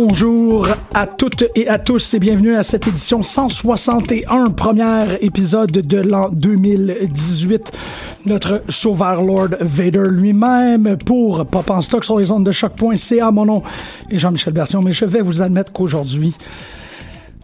Bonjour à toutes et à tous et bienvenue à cette édition 161, premier épisode de l'an 2018. Notre sauveur Lord Vader lui-même pour Pop en stock sur les ondes de choc.ca. Mon nom est Jean-Michel Bertion, mais je vais vous admettre qu'aujourd'hui,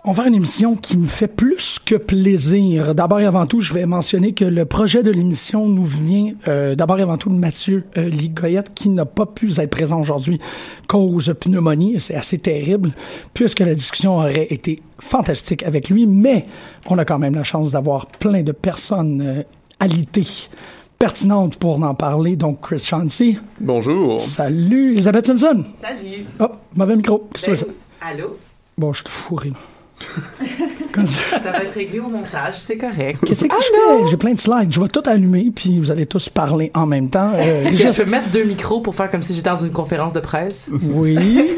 on va faire une émission qui me fait plus que plaisir. D'abord et avant tout, je vais mentionner que le projet de l'émission nous vient euh, d'abord et avant tout de Mathieu euh, Ligoyette qui n'a pas pu être présent aujourd'hui cause pneumonie. C'est assez terrible puisque la discussion aurait été fantastique avec lui, mais on a quand même la chance d'avoir plein de personnes euh, alitées pertinentes pour en parler. Donc, Chris Chauncey. Bonjour. Salut. Elisabeth Simpson. Salut. Oh, mauvais micro. Qu'est-ce que c'est? Allô? Bon, je suis fourré. Ça. Ça va être réglé au montage, c'est correct. Qu'est-ce que je fais? J'ai plein de slides. Je vais tout allumer, puis vous allez tous parler en même temps. Euh, Est-ce que je peux mettre deux micros pour faire comme si j'étais dans une conférence de presse? Oui.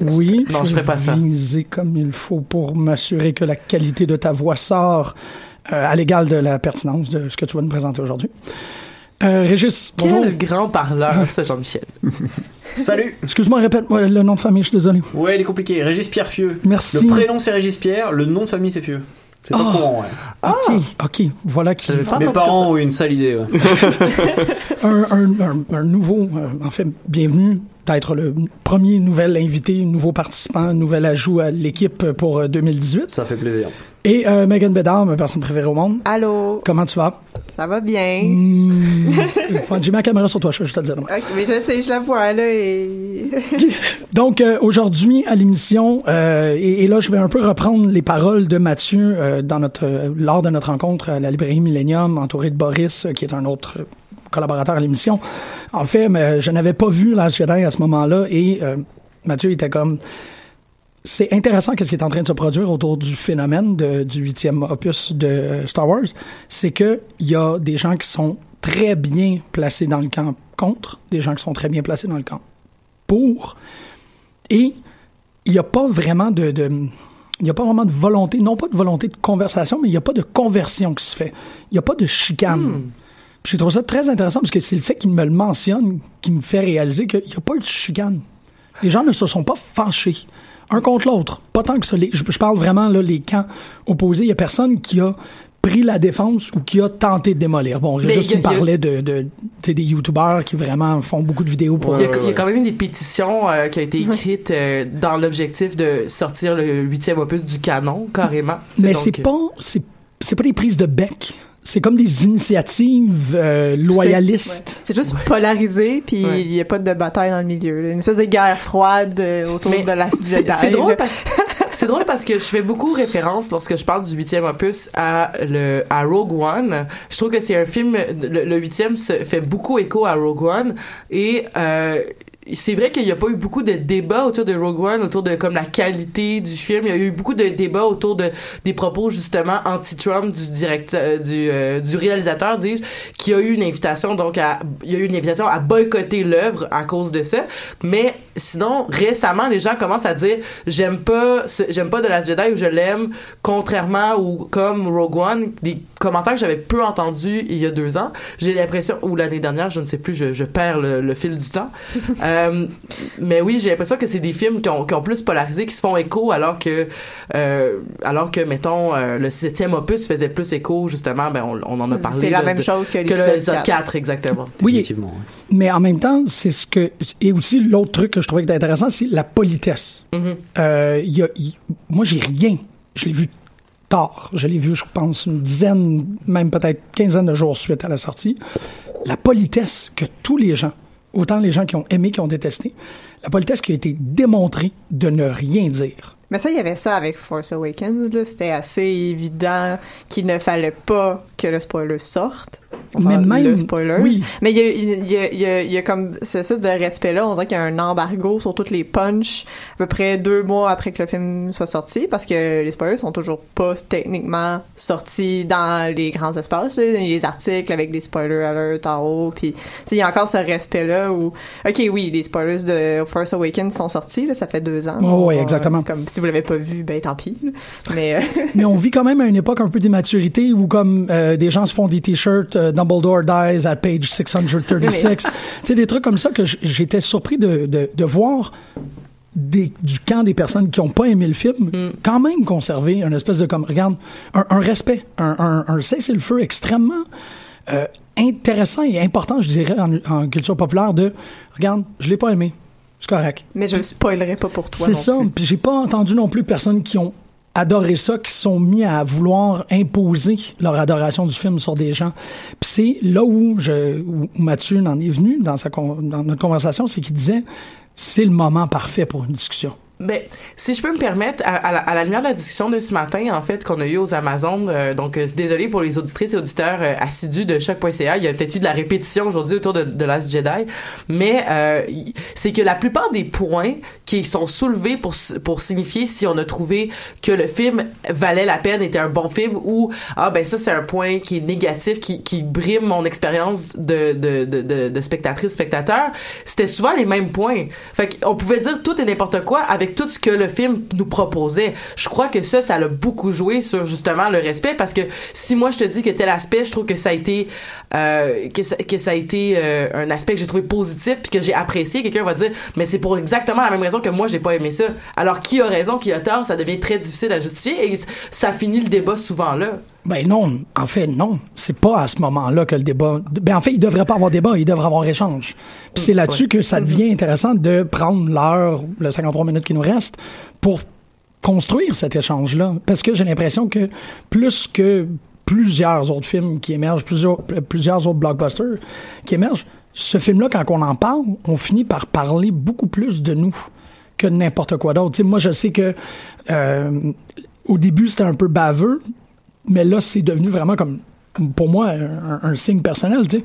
Oui. Non, je ferai pas ça. Viser comme il faut pour m'assurer que la qualité de ta voix sort euh, à l'égal de la pertinence de ce que tu vas nous présenter aujourd'hui. Euh, Régis, bonjour. Quel grand parleur, ce Jean-Michel. Salut Excuse-moi, répète-moi le nom de famille, je suis désolé. Ouais, il est compliqué. Régis Pierre Fieux. Merci. Le prénom c'est Régis Pierre, le nom de famille c'est Fieux. C'est pas Ah. courant, ouais. OK, OK. Voilà qui... Mes parents ont eu une sale idée, ouais. un, un, un, un nouveau, euh, en fait, bienvenue d'être le premier nouvel invité, nouveau participant, nouvel ajout à l'équipe pour euh, 2018. Ça fait plaisir. Et euh, Megan Bédard, ma personne préférée au monde. Allô, Comment tu vas? ça va bien? Mmh. Fun. J'ai la caméra sur toi, je, je te le dis. demain. Ok, mais je sais, je la vois là et. Donc euh, aujourd'hui à l'émission, euh, et, et là je vais un peu reprendre les paroles de Mathieu euh, dans notre lors de notre rencontre à la librairie Millennium, entouré de Boris, qui est un autre collaborateur à l'émission. En fait, mais, je n'avais pas vu Last Jedi à ce moment-là, et Mathieu était comme c'est intéressant qu'est-ce qui est en train de se produire autour du phénomène de- du huitième opus de euh, Star Wars, c'est que il y a des gens qui sont très bien placés dans le camp contre, des gens qui sont très bien placés dans le camp pour, et il n'y a pas vraiment de, de- il n'y a pas vraiment de volonté, non pas de volonté de conversation, mais il n'y a pas de conversion qui se fait. Il n'y a pas de chicane. Puis J'ai trouvé ça très intéressant parce que c'est le fait qu'il me le mentionne qui me fait réaliser qu'il n'y a pas de chicane. Les gens ne se sont pas fâchés un contre l'autre. Pas tant que ça. Les- je, je parle vraiment là les camps opposés. Il y a personne qui a pris la défense ou qui a tenté de démolir. Bon, Mais y a- parlait de, de tu sais, des youtubeurs qui vraiment font beaucoup de vidéos pour Il y, a, il y a quand même des pétitions euh, qui ont été écrites euh, dans l'objectif de sortir le huitième opus du canon, carrément. Mais donc- c'est pas c'est c'est pas des prises de bec. C'est comme des initiatives euh, loyalistes. C'est juste polarisé, puis il Ouais. n'y a pas de bataille dans le milieu. là. Une espèce de guerre froide euh, autour Mais de la c'est drôle parce c'est drôle parce que je fais beaucoup référence lorsque je parle du huitième opus à le à Rogue One. Je trouve que c'est un film le, le huitième se fait beaucoup écho à Rogue One et euh, c'est vrai qu'il n'y a pas eu beaucoup de débats autour de Rogue One, autour de comme la qualité du film. Il y a eu beaucoup de débats autour de des propos justement anti-Trump du directeur, du euh, du réalisateur, dis-je, qui a eu une invitation donc à il y a eu une invitation à boycotter l'œuvre à cause de ça. Mais sinon récemment les gens commencent à dire j'aime pas j'aime pas de la Jedi ou je l'aime contrairement ou comme Rogue One des commentaires que j'avais peu entendus il y a deux ans. J'ai l'impression ou l'année dernière je ne sais plus je, perds le, fil du temps. Euh, mais oui, j'ai l'impression que c'est des films qui ont, qui ont plus polarisé, qui se font écho, alors que, euh, alors que mettons, euh, le septième opus faisait plus écho, justement, ben, on, on en a parlé. C'est la de- même chose que l'épisode l'épisode 4. 4, exactement. Oui, mais en même temps, c'est ce que et aussi l'autre truc que je trouvais intéressant, c'est la politesse. Euh, il y a, moi, j'ai rien. Je l'ai vu tard. Je l'ai vu, je pense, une dizaine, même peut-être quinzaine de jours suite à la sortie. La politesse que tous les gens, autant les gens qui ont aimé, qui ont détesté, la politesse qui a été démontrée de ne rien dire. Mais ça, il y avait ça avec Force Awakens. C'était assez évident qu'il ne fallait pas que le spoiler sorte. On Mais même- spoiler. oui. Mais il y a, y a, y a, y a comme ce sens de respect-là. On dirait qu'il y a un embargo sur toutes les punchs à peu près deux mois après que le film soit sorti parce que les spoilers sont toujours pas techniquement sortis dans les grands espaces. là. Les articles avec des spoilers alert en haut. Puis, il y a encore ce respect-là où, OK, oui, les spoilers de Force Awakens sont sortis. Là, ça fait deux ans. Ouais, On- exactement. Comme si vous l'avez pas vu, ben tant pis. là. Mais euh, Mais on vit quand même à une époque un peu d'immaturité où comme euh, des gens se font des t-shirts euh, Dumbledore dies at page 636. tu sais des trucs comme ça que j'étais surpris de, de, de voir des, du camp des personnes qui ont pas aimé le film quand même conserver un espèce de comme regarde un, un respect un, un, un cessez-le-feu extrêmement euh, intéressant et important je dirais en, en culture populaire de regarde je l'ai pas aimé c'est correct mais je le spoilerai pas pour toi. c'est ça. Puis j'ai pas entendu non plus personnes qui ont adoré ça, qui sont mis à vouloir imposer leur adoration du film sur des gens. Puis c'est là où, je, où Mathieu en est venu dans, sa, dans notre conversation, c'est qu'il disait c'est le moment parfait pour une discussion. Ben, si je peux me permettre, à, la, lumière de la discussion de ce matin, en fait, qu'on a eu aux Amazones, euh, donc euh, désolé pour les auditrices et auditeurs euh, assidus de choc.ca, il y a peut-être eu de la répétition aujourd'hui autour de, de Last Jedi, mais euh, c'est que la plupart des points qui sont soulevés pour, pour signifier si on a trouvé que le film valait la peine, était un bon film, ou ah ben ça c'est un point qui est négatif, qui, qui brime mon expérience de, de, de spectatrice, spectateur, c'était souvent les mêmes points. Fait qu'on pouvait dire tout et n'importe quoi avec tout ce que le film nous proposait. Je crois que ça, ça a beaucoup joué sur justement le respect parce que si moi je te dis que tel aspect, je trouve que ça a été euh, que, ça, que ça a été euh, un aspect que j'ai trouvé positif puis que j'ai apprécié, quelqu'un va dire mais c'est pour exactement la même raison que moi j'ai pas aimé ça. Alors qui a raison, qui a tort, ça devient très difficile à justifier et ça finit le débat souvent là. Ben non, en fait, non. C'est pas à ce moment-là que le débat. Ben en fait, il devrait pas avoir débat, il devrait avoir échange. Puis c'est là-dessus que ça devient intéressant de prendre l'heure, le 53 minutes qui nous reste, pour construire cet échange-là. Parce que j'ai l'impression que plus que plusieurs autres films qui émergent, plusieurs, plusieurs autres blockbusters qui émergent, ce film-là, quand on en parle, on finit par parler beaucoup plus de nous que n'importe quoi d'autre. Moi, je sais que euh, au début, c'était un peu baveux, mais là, c'est devenu vraiment comme, pour moi, un, un signe personnel, tu sais.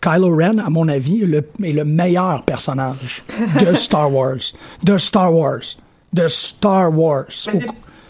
Kylo Ren, à mon avis, est le, est le meilleur personnage de Star Wars. De Star Wars. De Star Wars. Au-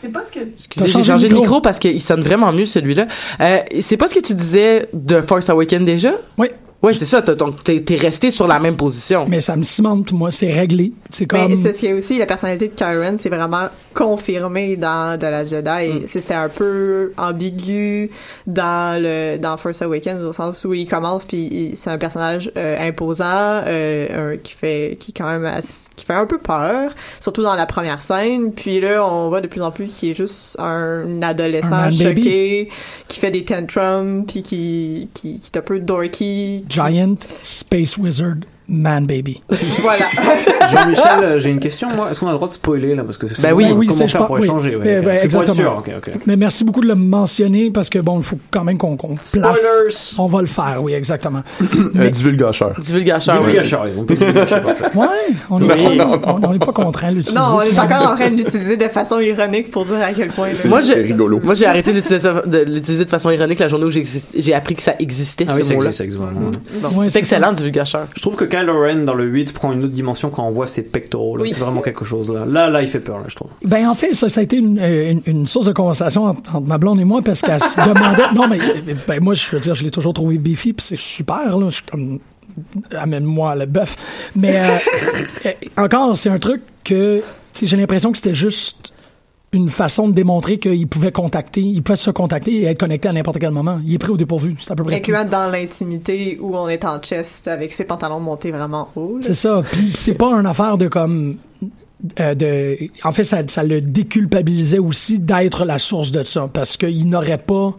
c'est pas ce que. Excusez, j'ai changé de micro. micro parce qu'il sonne vraiment mieux celui-là. Euh, c'est pas ce que tu disais de Force Awakens déjà? Oui, Ouais, c'est ça. t'as- Donc, t'es, t'es resté sur la même position. mais ça me cimente, moi, c'est réglé. C'est Mais comme... c'est ce qui est aussi la personnalité de Kyron, c'est vraiment confirmé dans The Last Jedi. Mm. C'était un peu ambigu dans le dans Force Awakens au sens où il commence puis il- c'est un personnage euh, imposant euh, un- qui fait qui quand même qui fait un peu peur, surtout dans la première scène. Puis là, on voit de plus en plus qu'il est juste un adolescent Un man baby. choqué qui fait des tantrums puis qui qui, qui est un peu dorky. Giant Space Wizard Man Baby. Voilà. Jean-Michel, euh, j'ai une question. Moi, est-ce qu'on a le droit de spoiler là? Parce que c'est Ben oui, oui, comment faire pour oui. échanger. ouais, ok. ben, c'est pour être sûr. Mais merci beaucoup de le mentionner parce que bon, il faut quand même qu'on place. Spoilers. On va le faire, oui, exactement. Divulgacheur. À Charlie, on peut divulgacher, parfait. Ouais, on n'est pas contraint de l'utiliser. Non, on est encore en train de l'utiliser de façon ironique pour dire à quel point. C'est Moi, je- c'est rigolo. Moi, j'ai arrêté d'utiliser, de l'utiliser de façon ironique la journée où j'ai, appris que ça existait, Ah oui, ça existe, c'est c'est excellent, divulgacheur. Je trouve que Kylo Ren dans le 8 prend une autre dimension quand on voit ses pectoraux. Oui. C'est vraiment quelque chose là. Là, là, il fait peur, là, je trouve. Ben en fait, ça, ça a été une, une, une source de conversation entre, ma blonde et moi parce qu'elle se demandait. Non, mais ben moi, je veux dire, je l'ai toujours trouvé beefy, puis c'est super là. Je suis comme amène-moi le bœuf. Mais euh, encore, c'est un truc que j'ai l'impression que c'était juste une façon de démontrer qu'il pouvait contacter, il pouvait se contacter et être connecté à n'importe quel moment. Il est pris au dépourvu. C'est à peu près. Incluant dans l'intimité où on est en chest avec ses pantalons montés vraiment haut. C'est ça. Puis c'est pas une affaire de comme euh, de, en fait, ça, ça le déculpabilisait aussi d'être la source de ça, parce qu'il n'aurait pas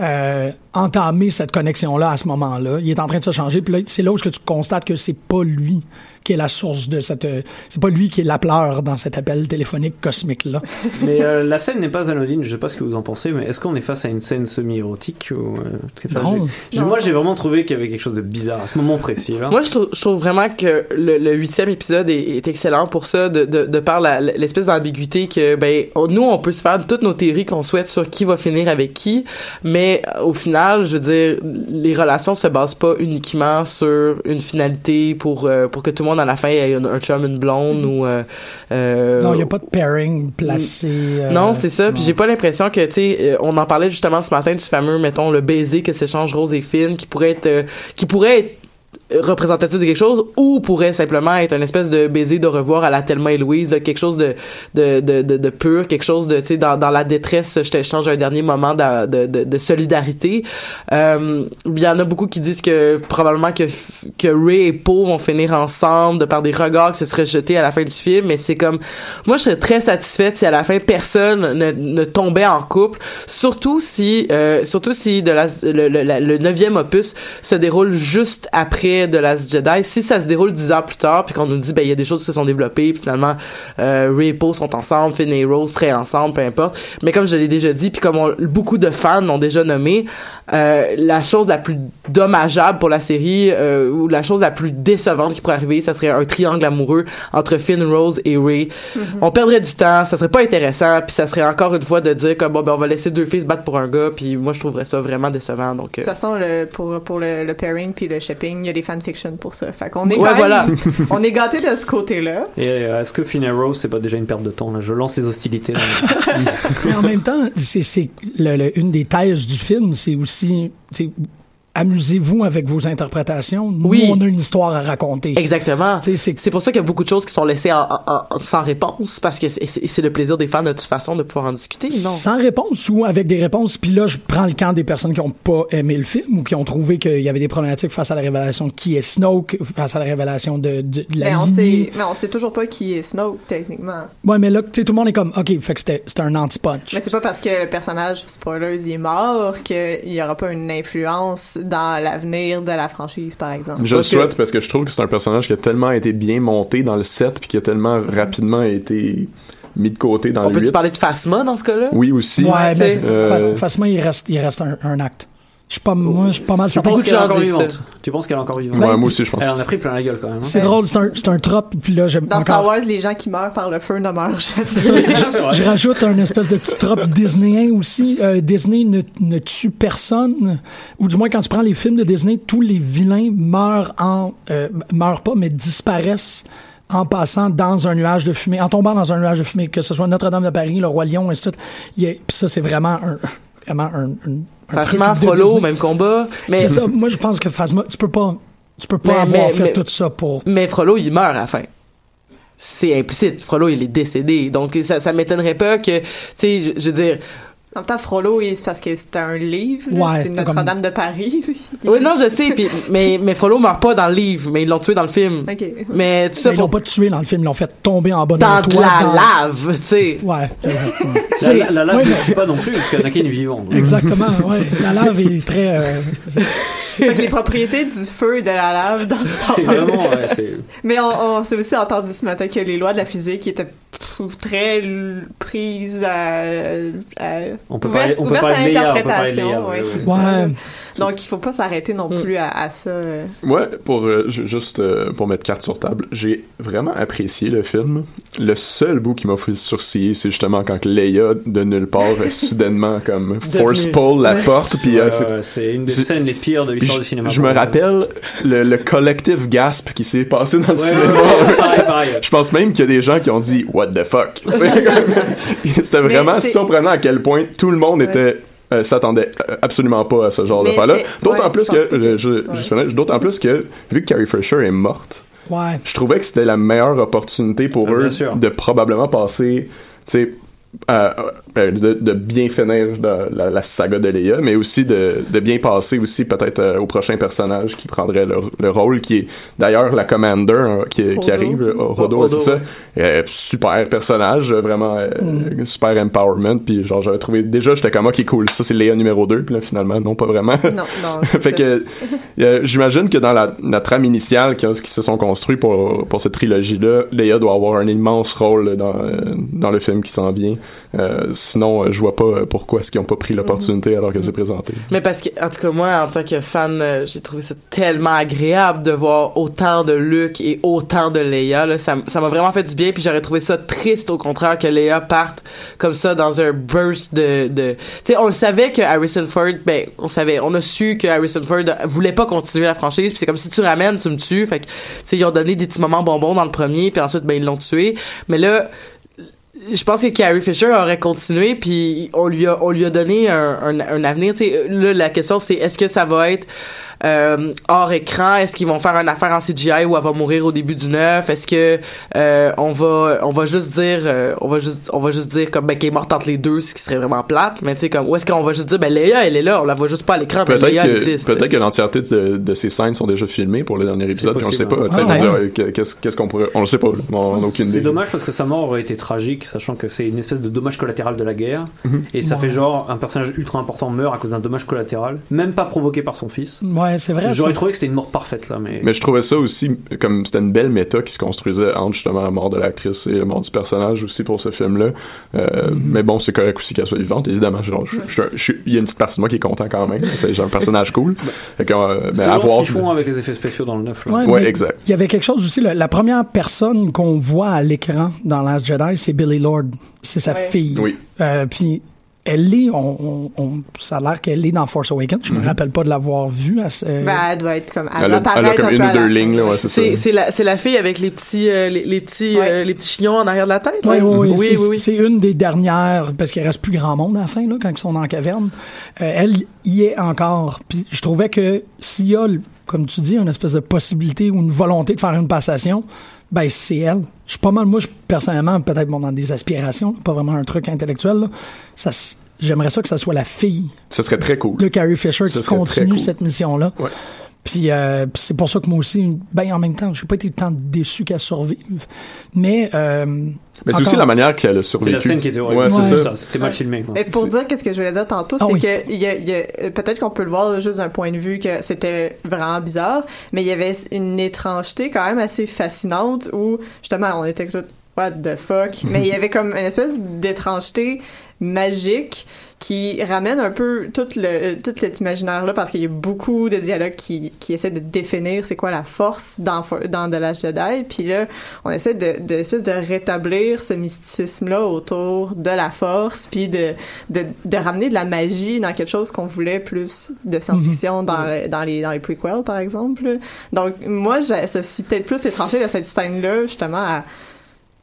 euh, entamé cette connexion-là à ce moment-là. Il est en train de se changer, puis là, c'est là où que tu constates que c'est pas lui qui est la source de cette, euh, c'est pas lui qui est l'appeleur dans cet appel téléphonique cosmique-là. Mais euh, la scène n'est pas anodine, je sais pas ce que vous en pensez, mais est-ce qu'on est face à une scène semi-érotique ou, euh, enfin, Non. j'ai- Moi j'ai vraiment trouvé qu'il y avait quelque chose de bizarre à ce moment précis là. Moi, je trouve, je trouve vraiment que le, le huitième épisode est, est excellent pour ça, de, de, de par l'espèce d'ambiguïté que, ben, on- nous, on peut se faire toutes nos théories qu'on souhaite sur qui va finir avec qui, mais euh, au final, je veux dire, les relations se basent pas uniquement sur une finalité pour, euh, pour que tout le monde à la fin ait un, un chum, une blonde ou... Euh, non, il n'y a pas de pairing placé. non, c'est ça. Puis j'ai pas l'impression que, tu sais, on en parlait justement ce matin du fameux, mettons, le baiser que s'échangent Rose et Finn, qui pourrait être, qui pourrait être représentatif de quelque chose ou pourrait simplement être une espèce de baiser de revoir à la Thelma et Louise là, quelque chose de de, de, de, de pur quelque chose de tu sais dans, dans la détresse je t'échange un dernier moment de, de, de, de solidarité. Euh, il y en a beaucoup qui disent que probablement que que Ray et Poe vont finir ensemble de par des regards qui se seraient jetés à la fin du film mais c'est comme moi je serais très satisfaite si à la fin personne ne, ne tombait en couple surtout si euh, surtout si de la- le neuvième opus se déroule juste après de Last Jedi. Si ça se déroule dix ans plus tard puis qu'on nous dit ben il y a des choses qui se sont développées puis finalement euh, Ray sont ensemble Finn et Rose ensemble peu importe. Mais comme je l'ai déjà dit puis comme beaucoup de fans l'ont déjà nommé euh, la chose la plus dommageable pour la série euh, ou la chose la plus décevante qui pourrait arriver ça serait un triangle amoureux entre Finn Rose et Ray on perdrait du temps ça serait pas intéressant puis ça serait encore une fois de dire que bon ben on va laisser deux filles se battre pour un gars puis moi je trouverais ça vraiment décevant donc De euh, toute façon, le, pour, pour le, le pairing puis le shipping, il y a des fanfictions pour ça. Fait qu'on est Ouais, quand voilà. même, on est gâté de ce côté-là. Et euh, est-ce que Finn et Rose c'est pas déjà une perte de temps là? Je lance les hostilités. Là. Mais en même temps, c'est le- une des thèses du film, c'est aussi tu sais, amusez-vous avec vos interprétations. Nous, Oui. on a une histoire à raconter. exactement c'est pour ça qu'il y a beaucoup de choses qui sont laissées en- en- en- sans réponse parce que c'est- le plaisir des fans de toute façon de pouvoir en discuter non? Sans réponse ou avec des réponses. Puis là, je prends le camp des personnes qui ont pas aimé le film ou qui ont trouvé qu'il y avait des problématiques face à la révélation de qui est Snoke, face à la révélation de, de, de la Mais on, sait, mais on sait toujours pas qui est Snoke, techniquement. Ouais, mais là, tu sais, tout le monde est comme, OK, fait que c'était c'était un anti-punch. Mais c'est pas parce que le personnage, spoilers, il est mort qu'il y aura pas une influence dans l'avenir de la franchise, par exemple. Je le que- souhaite parce que je trouve que c'est un personnage qui a tellement été bien monté dans le set puis qui a tellement rapidement été mis de côté dans on le peut-tu 8. parler de Phasma dans ce cas-là? Oui, aussi. Ouais, mais Euh, fa- facilement, il reste, il reste un, un acte. Je suis pas, moi, je suis pas mal Tu certain. penses qu'elle est encore vivante? Tu penses qu'elle est encore vivante? Ouais, moi aussi, je pense. Elle en a pris plein la gueule quand même. hein. C'est drôle, c'est un, c'est un trope, puis là, j'aime Dans encore... Star Wars, les gens qui meurent par le feu ne meurent jamais. C'est ça, C'est vrai. je, rajoute un espèce de petit trope Disneyen aussi. Euh, Disney ne, ne tue personne, ou du moins quand tu prends les films de Disney, tous les vilains meurent en euh, meurent pas, mais disparaissent en passant dans un nuage de fumée, en tombant dans un nuage de fumée, que ce soit Notre-Dame de Paris, le Roi Lion, et tout. Puis ça, c'est vraiment un vraiment un, un, un Phasma truc de Frollo même combat mais C'est ça. Moi, je pense que Phasma, tu peux pas, tu peux pas Mais- avoir mais- fait mais- tout ça pour. Mais Frollo, il meurt à la fin. C'est implicite. Frollo, il est décédé. Donc, ça, ça m'étonnerait pas que, tu sais, je, je veux dire, En même temps, Frollo, c'est parce que c'est un livre. Ouais, c'est Notre-Dame de Paris. oui, non, je sais, puis, mais, mais Frollo meurt pas dans le livre, mais ils l'ont tué dans le film. Ok. Mais tout ça Ben, ils l'ont pour, pas tué dans le film, ils l'ont fait tomber en bas dans de la dans- lave, tu sais. Ouais. ouais. La, la, la lave Ouais, ne mais- tue pas non plus parce qu'Anakin est vivant. donc. Exactement, ouais. La lave est très. euh, Fait que les propriétés du feu et de la lave dans C'est vraiment. ouais, Mais on, on s'est aussi entendu ce matin que les lois de la physique étaient très prises à, à On peut ouvertes- parler, on peut ouvertes parler à l'interprétation, Leia. ouais, ouais, c'est ouais. ça. Ouais. Donc il faut pas s'arrêter non Mm. plus à, à ça. euh. Ouais, pour euh, ju- juste euh, pour mettre carte sur table, j'ai vraiment apprécié le film. Le seul bout qui m'a fait sourciller, c'est justement quand que Leia de nulle part euh, soudainement comme force pull la porte puis euh, c'est- une des scènes les pires de l'histoire du cinéma. je me rappelle le, le collectif gasp qui s'est passé dans le Ouais, cinéma. ouais, pareil, pareil. Je pense même qu'il y a des gens qui ont dit What the fuck. C'était vraiment surprenant à quel point tout le monde Ouais. était euh, s'attendait euh, absolument pas à ce genre de là D'autant ouais, plus que je, ouais. d'autant plus que vu que Carrie Fisher est morte, ouais. je trouvais que c'était la meilleure opportunité pour Ah, eux de probablement passer, tu sais, euh, euh, de, de bien finir la, la, la saga de Leia, mais aussi de, de bien passer aussi peut-être euh, au prochain personnage qui prendrait le, le rôle, qui est d'ailleurs la Commander hein, qui, arrive, euh, Rodo, Rodo, c'est ça? ouais. Euh, super personnage, euh, vraiment euh, super empowerment, puis genre j'avais trouvé déjà j'étais comme ok cool, ça c'est Leia numéro 2, puis là finalement non pas vraiment. Non, non. fait que euh, j'imagine que dans la, la trame initiale qui, qui se sont construits pour, pour cette trilogie-là, Leia doit avoir un immense rôle dans, euh, dans le film qui s'en vient. Euh, sinon, euh, je vois pas euh, pourquoi est-ce qu'ils ont pas pris l'opportunité alors que c'est présenté. Mais parce que, en tout cas, moi, en tant que fan, j'ai trouvé ça tellement agréable de voir autant de Luke et autant de Leia. Ça m'a vraiment fait du bien, puis j'aurais trouvé ça triste, au contraire, que Leia parte comme ça dans un burst de... de... Tu sais, on savait que Harrison Ford, ben, on savait, on a su que Harrison Ford voulait pas continuer la franchise, puis c'est comme si tu ramènes, tu me tues. Fait que, tu sais, ils ont donné des petits moments bonbons dans le premier, puis ensuite, ben, ils l'ont tué. Mais là, je pense que Carrie Fisher aurait continué puis on lui a on lui a donné un, un, un avenir. Tu là la question c'est est-ce que ça va être euh, hors écran est-ce qu'ils vont faire une affaire en CGI où elle va mourir au début du neuf? Est-ce que euh, on va on va juste dire euh, on va juste on va juste dire comme ben qu'elle est morte entre les deux ce qui serait vraiment plate mais tu sais comme où est-ce qu'on va juste dire ben Léa elle est là on la voit juste pas à l'écran ben Peut-être Léa que, existe peut-être que l'entièreté de, de ces scènes sont déjà filmées pour le dernier épisode, puis on le sait pas. tu sais, je veux dire, que- Qu'est-ce qu'est-ce qu'on pourrait. On le sait pas, on n'a aucune idée. C'est dommage parce que sa mort aurait été tragique, sachant que c'est une espèce de dommage collatéral de la guerre. Mhm. Et ça Ouais. fait genre un personnage ultra important meurt à cause d'un dommage collatéral, même pas provoqué par son fils. Ouais, c'est vrai. J'aurais trouvé que c'était une mort parfaite là, mais. Mais je trouvais ça aussi comme c'était une belle méta qui se construisait entre justement la mort de l'actrice et la mort du personnage aussi pour ce film-là. Euh, Mais bon, c'est correct aussi qu'elle soit vivante, évidemment. Il y a une petite partie de moi qui est content quand même. C'est un personnage cool. Fait que, euh, mais Selon à ce qu'ils font avec les effets spéciaux dans le neuf. Là. Ouais, Ouais, mais exact. Il y avait quelque chose aussi, la, la première personne qu'on voit à l'écran dans Last Jedi, c'est Billy Lord. C'est sa Ouais. fille. Oui. Euh, puis elle est, on, on- on- ça a l'air qu'elle est dans Force Awakens. Je me rappelle pas de l'avoir vue. à ce- Ben, elle doit être comme. Elle, Elle va a, elle a apparaître comme un une ou à la deux fin. lignes, là, ouais, c'est ça. c'est la c'est la fille avec les petits euh, les, les petits Ouais. euh, les petits chignons en arrière de la tête Ouais, oui c'est, oui oui c'est une des dernières, parce qu'il reste plus grand monde à la fin, là, quand ils sont dans la caverne. Euh, elle y est encore. Puis je trouvais que s'il y a, comme tu dis, une espèce de possibilité ou une volonté de faire une passation, ben c'est elle. Je suis pas mal, moi, je, personnellement, peut-être bon, dans des aspirations, là, pas vraiment un truc intellectuel. là. Ça, j'aimerais ça que ça soit la fille Ce serait très cool. de Carrie Fisher Ça qui continue cool. cette mission-là. Ouais. Puis, euh, puis c'est pour ça que moi aussi, ben en même temps, j'ai pas été tant déçu qu'elle survive. Mais, euh, Mais c'est aussi la manière qu'elle a C'est survécu. la scène qui était horrible. Ouais, c'est Ouais. ça. C'était mal filmé. quoi. Mais pour C'est- dire qu'est-ce que je voulais dire tantôt, Ah c'est oui. que il y a, il y a- euh, peut-être qu'on peut le voir juste d'un point de vue que c'était vraiment bizarre, mais il y avait une étrangeté quand même assez fascinante où justement on était tout what the fuck, mais il y avait comme une espèce d'étrangeté magique qui ramène un peu tout le tout cet imaginaire là parce qu'il y a beaucoup de dialogues qui, qui essaient de définir c'est quoi la force dans dans The Last Jedi puis là on essaie de de, espèce de rétablir ce mysticisme là autour de la force puis de, de de ramener de la magie dans quelque chose qu'on voulait plus de science-fiction dans le- dans les dans les prequels par exemple donc moi j'associe peut-être plus étranger de cette scène là justement à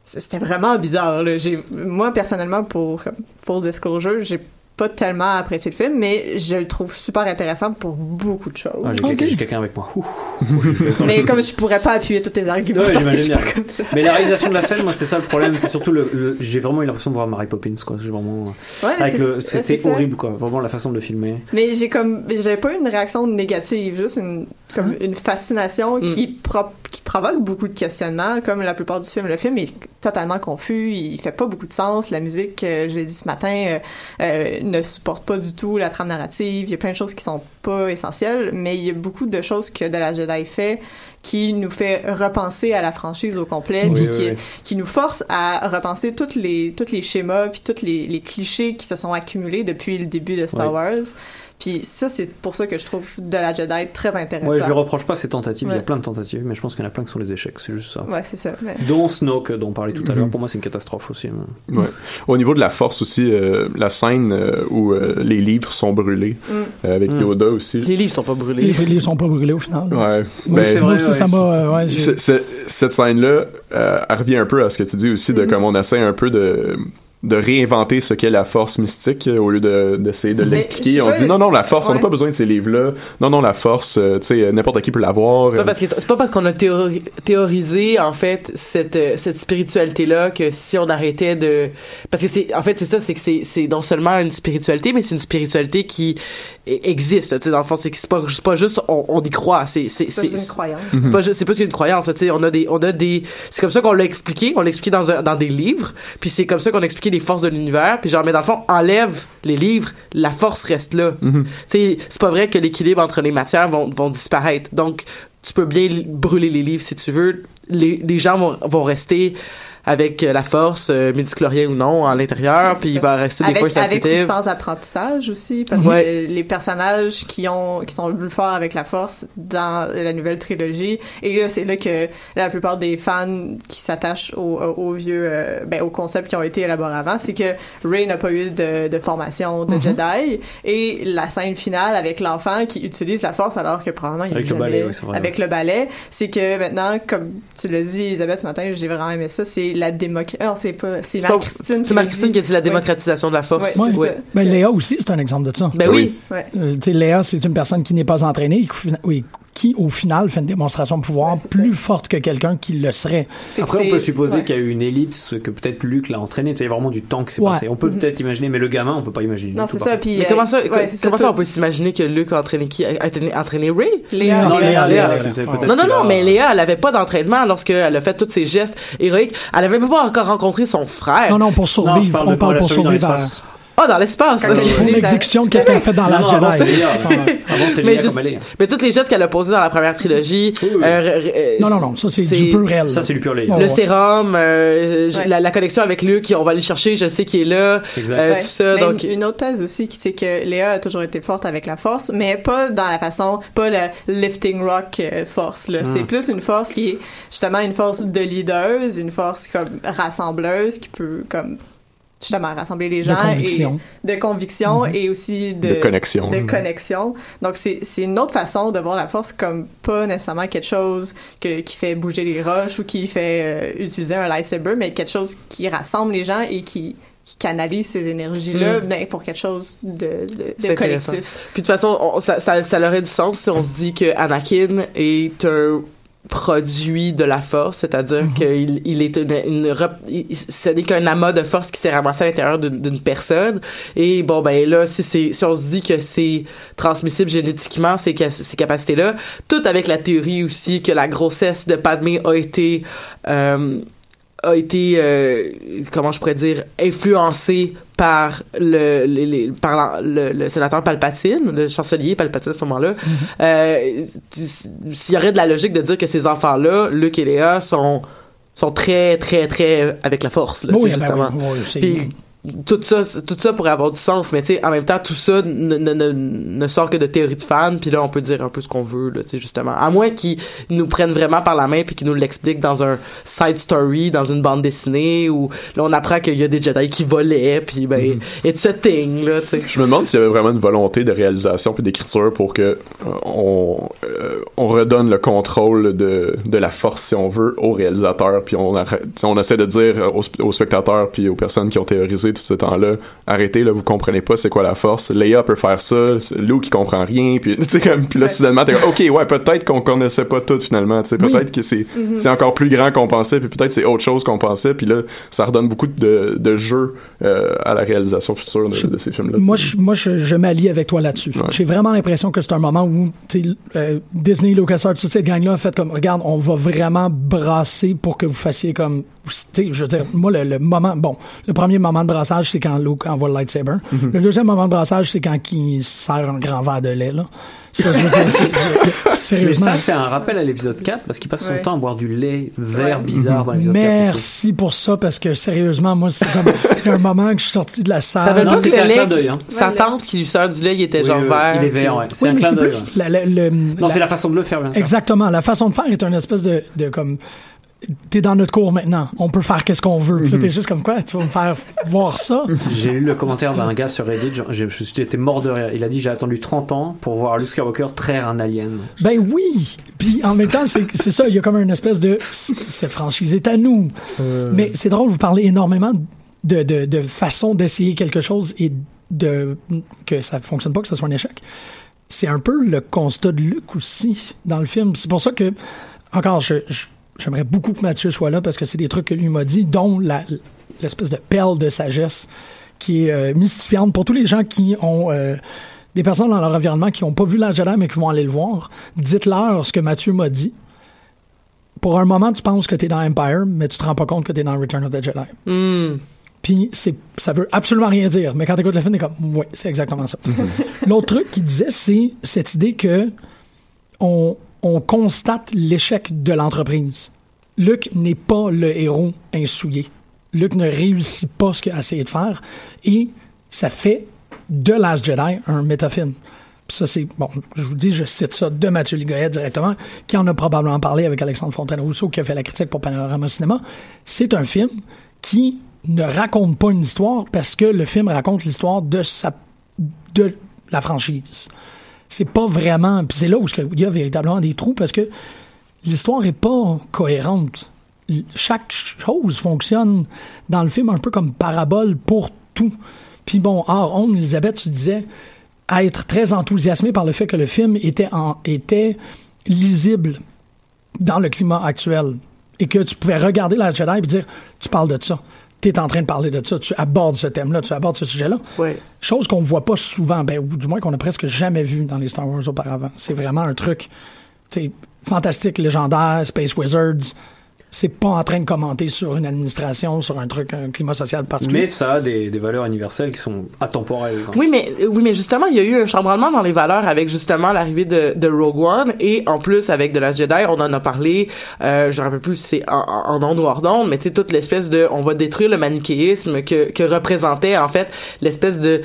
c'était vraiment bizarre. Là. J'ai, moi, personnellement, pour full disclosure, j'ai pas tellement apprécié le film, mais je le trouve super intéressant pour beaucoup de choses. Ah, j'ai Ok. quelqu'un- j'ai quelqu'un avec moi. Ouh. mais comme je pourrais pas appuyer tous tes arguments Ouais, parce que je suis j'imagine pas bien. comme ça. Mais la réalisation de la scène, moi, c'est ça le problème. C'est surtout le. le- j'ai vraiment eu l'impression de voir Mary Poppins, quoi. J'ai vraiment. Ouais, le, ouais, c'était horrible, quoi. Vraiment la façon de le filmer. Mais j'ai comme, j'avais pas une réaction négative, juste une, comme une fascination qui, pro- qui provoque beaucoup de questionnements, comme la plupart du film. Le film est totalement confus, il fait pas beaucoup de sens. La musique, euh, je l'ai dit ce matin, euh, euh, ne supporte pas du tout la trame narrative. Il y a plein de choses qui sont pas essentielles, mais il y a beaucoup de choses que De La Jedi fait qui nous fait repenser à la franchise au complet, Oui, puis oui, qui, oui. qui nous force à repenser toutes les, tous les schémas puis tous les, les clichés qui se sont accumulés depuis le début de Star. Wars. Puis ça, c'est pour ça que je trouve de la Jedi très intéressant. Ouais, je lui reproche pas ces tentatives. Il y a plein de tentatives, mais je pense qu'il y en a plein qui sont les échecs. C'est juste ça. Ouais, c'est ça. mais- Dont Snoke, dont on parlait tout à Mhm. l'heure. Pour moi, c'est une catastrophe aussi. hein. Ouais. Au niveau de la force aussi, euh, la scène euh, où euh, les livres sont brûlés, Mm. euh, avec Mm. Yoda aussi. les livres sont pas brûlés les les sont pas brûlés au final. Ouais. Oui, Ben, c'est vrai, aussi, ouais. ça m'a. euh, ouais, j'ai- C'est- c'est- cette scène-là, euh, elle revient un peu à ce que tu dis aussi, de Mhm. comme on essaie un peu de de réinventer ce qu'est la force mystique euh, au lieu de d'essayer de l'expliquer. On se dit non non la force, on n'a pas besoin de ces livres-là. Non non la force, euh, tu sais n'importe qui peut l'avoir. C'est pas Euh, parce que c'est pas parce qu'on a théori- théorisé en fait cette cette spiritualité là que si on arrêtait de parce que c'est en fait c'est ça c'est que c'est c'est non seulement une spiritualité mais c'est une spiritualité qui e- existe tu sais dans le fond c'est que c'est pas juste on, on y croit c'est c'est C'est une croyance. c'est pas juste c'est pas juste une croyance tu sais on a des on a des c'est comme ça qu'on l'a expliqué on l'a expliqué dans un, dans des livres puis c'est comme ça qu'on a expliqué les forces de l'univers puis genre mais dans le fond enlève les livres la force reste là. Sais c'est pas vrai que l'équilibre entre les matières vont vont disparaître. Donc tu peux bien brûler les livres si tu veux. Les, les gens vont, vont rester avec euh, la force euh, midi-chlorien ou non à l'intérieur puis il va rester des avec, forces avec ou sans apprentissage aussi parce Ouais. que les personnages qui ont qui sont le plus forts avec la force dans la nouvelle trilogie et là c'est là que la plupart des fans qui s'attachent au, au, au vieux euh, ben au concept qui ont été élaborés avant c'est que Rey n'a pas eu de, de formation de Jedi et la scène finale avec l'enfant qui utilise la force alors que probablement il Avec a le balai, oui, c'est vrai, avec le balai c'est que maintenant comme tu l'as dit Isabelle ce matin j'ai vraiment aimé ça c'est la démocratie non c'est pas c'est Marie-Christine c'est Marie-Christine qui a dit la démocratisation de la force Ouais, c'est Ouais. Ben, Léa aussi, c'est un exemple de ça. ben oui, Ouais. Euh, tu sais, Léa, c'est une personne qui n'est pas entraînée qui, oui, qui, au final, fait une démonstration de pouvoir plus forte que quelqu'un qui le serait. Après, on peut supposer ouais. qu'il y a eu une ellipse, que peut-être Luc l'a entraîné. Il y a vraiment du temps qui s'est Ouais. passé. On peut peut-être imaginer, mais le gamin, on peut pas imaginer. Non, tout, c'est ça. Puis, mais euh, comment ça, ouais, c'est comment ça, tout- on peut s'imaginer que Luke a entraîné qui? A entraîné, entraîné Ray? Léa, Non, Léa, Léa, Non, non, mais Léa, elle avait pas d'entraînement lorsqu'elle a fait tous ses gestes héroïques. Elle avait même pas encore rencontré son frère. Non, non, pour survivre. on parle pour survivre. Ah, dans l'espace. Pour l'exécution qu'est-ce qu'elle fait dans la c'est Jedi. C'est Mais tous les gestes qu'elle a posés dans la première trilogie. Oui, oui. euh, r- Non, non, non, ça, c'est du pur réel. Ça, c'est du pur Léa. Ouais. Le sérum, euh, la, la connexion avec Luke, on va le chercher, je sais qu'il est là. Euh, tout ça, donc- une, une autre thèse aussi, qui- c'est que Léa a toujours été forte avec la force, mais pas dans la façon, pas le lifting rock euh, force. Là. Hmm. C'est plus une force qui est justement une force de leaders, une force comme rassembleuse qui peut comme justement rassembler les De gens conviction. et de conviction et aussi de, De connexion. de connexion. Donc c'est c'est une autre façon de voir la force comme pas nécessairement quelque chose que, qui fait bouger les roches ou qui fait euh, utiliser un lightsaber, mais quelque chose qui rassemble les gens et qui qui canalise ces énergies-là Mm. ben, pour quelque chose de, de, de collectif. Puis de toute façon, on- ça, ça, ça aurait du sens si on se dit que Anakin est un produit de la force, c'est-à-dire qu'il il est une, une rep- il- ce n'est qu'un amas de force qui s'est ramassé à l'intérieur d'une personne. Et bon ben là si c'est si on se dit que c'est transmissible génétiquement ces, ces capacités là tout avec la théorie aussi que la grossesse de Padmé a été euh, a été euh, comment je pourrais dire influencée par le, les- les- par le, le sénateur Palpatine, le chancelier Palpatine à ce moment-là. Euh, S'il y aurait de la logique de dire que ces enfants-là, Luke et Léa, sont sont très très très avec la force là, Oui, sais, ben justement. oui, oui, Puis tout ça, tout ça pourrait avoir du sens, mais tu sais, en même temps, tout ça ne, ne, ne, ne sort que de théories de fans, puis là, on peut dire un peu ce qu'on veut, là, tu sais, justement. À moins qu'ils nous prennent vraiment par la main, puis qu'ils nous l'expliquent dans un side story, dans une bande dessinée, où là, on apprend qu'il y a des Jedi qui volaient, puis ben, it's a thing, là, tu sais. Je me demande s'il y avait vraiment une volonté de réalisation puis d'écriture pour que euh, on, euh, on redonne le contrôle de, de la force, si on veut, au réalisateur. Puis on, on essaie de dire aux, aux spectateurs puis aux personnes qui ont théorisé tout ce temps-là, arrêtez, là, vous comprenez pas c'est quoi la force. Leia peut faire ça, Luke qui comprend rien. Puis, tu sais, comme, puis là, soudainement, t'es OK, ouais, peut-être qu'on connaissait pas tout finalement. Tu sais, Oui. peut-être que c'est c'est encore plus grand qu'on pensait, puis peut-être c'est autre chose qu'on pensait. Puis là, ça redonne beaucoup de, de jeu euh, à la réalisation future de, de ces films-là. Moi, je, moi, je, je m'allie avec toi là-dessus. Ouais. J'ai vraiment l'impression que c'est un moment où tu sais, euh, Disney, LucasArts, toute cette gang-là a fait comme, regarde, on va vraiment brasser pour que vous fassiez comme, tu sais, je veux dire, moi, le, le moment, bon, le premier moment de brassage, c'est quand Luke envoie le lightsaber. Mm-hmm. Le deuxième moment de brassage, c'est quand il sert un grand verre de lait, là. Ça, je veux dire, c'est- Mais sérieusement. ça, c'est un rappel à l'épisode 4 parce qu'il passe son temps à boire du lait vert Ouais. bizarre dans l'épisode 4. aussi. Merci pour ça, parce que sérieusement, moi, c'est comme, un moment que je suis sorti de la Ça salle. veut non, pas que le un lait, hein. sa tante qui lui sert du lait, il était Oui, genre oui, vert. Il est vert, ouais. C'est Oui, un clin d'œil. Non, la- c'est la façon de le faire, bien sûr. Exactement. La façon de faire est une espèce de, de comme. T'es dans notre cours maintenant. On peut faire qu'est-ce qu'on veut. Puis là, t'es juste comme quoi? Tu vas me faire voir ça? J'ai lu le commentaire d'un gars sur Reddit, été mort de rire. Il a dit J'ai attendu 30 ans pour voir Luke Skywalker traire un alien. Ben oui! Puis en même temps, c'est ça. Il y a comme une espèce de. Cette franchise est à nous. Mais c'est drôle, vous parlez énormément de, de, de façon d'essayer quelque chose et de que ça fonctionne pas, que ça soit un échec. C'est un peu le constat de Luc aussi dans le film. C'est pour ça que, encore, je, je- j'aimerais beaucoup que Mathieu soit là parce que c'est des trucs que lui m'a dit, dont l'espèce de perle de sagesse qui est euh, mystifiante pour tous les gens qui ont euh, des personnes dans leur environnement qui n'ont pas vu la Jedi mais qui vont aller le voir. Dites-leur ce que Mathieu m'a dit. Pour un moment, tu penses que tu es dans Empire, mais tu te rends pas compte que tu es dans Return of the Jedi. Hmm. Puis c'est, ça veut absolument rien dire. Mais quand tu écoutes le film, t'es comme, ouais, c'est exactement ça. L'autre truc qu'il disait, c'est cette idée que on, on constate l'échec de l'entreprise. Luke n'est pas le héros insouillé. Luke ne réussit pas ce qu'il a essayé de faire. Et ça fait de Last Jedi un métafilm. Ça, c'est, bon, je vous dis, je cite ça de Mathieu Ligoyet directement, qui en a probablement parlé avec Alexandre Fontaine-Rousseau, qui a fait la critique pour Panorama Cinéma. C'est un film qui ne raconte pas une histoire parce que le film raconte l'histoire de sa, de la franchise. C'est pas vraiment, puis c'est là où il y a véritablement des trous parce que l'histoire est pas cohérente. Chaque chose fonctionne dans le film un peu comme parabole pour tout. Puis bon, hors on, Elisabeth, tu disais être très enthousiasmé par le fait que le film était, en, était lisible dans le climat actuel et que tu pouvais regarder la Jedi et dire tu parles de ça. Tu es en train de parler de ça, tu abordes ce thème-là, tu abordes ce sujet-là. Ouais. Chose qu'on voit pas souvent, ben, ou du moins qu'on a presque jamais vu dans les Star Wars auparavant. C'est vraiment un truc fantastique, légendaire, Space Wizards. C'est pas en train de commenter sur une administration, sur un truc, un climat social particulier. Mais ça a des, des valeurs universelles qui sont atemporelles. quoi. Oui, mais oui, mais justement, il y a eu un chambranlement dans les valeurs avec justement l'arrivée de, de Rogue One et en plus avec de la Jedi, on en a parlé. Euh, je me rappelle plus si c'est en, en ondes ou hors d'onde, mais tu sais toute l'espèce de, on va détruire le manichéisme que que représentait en fait l'espèce de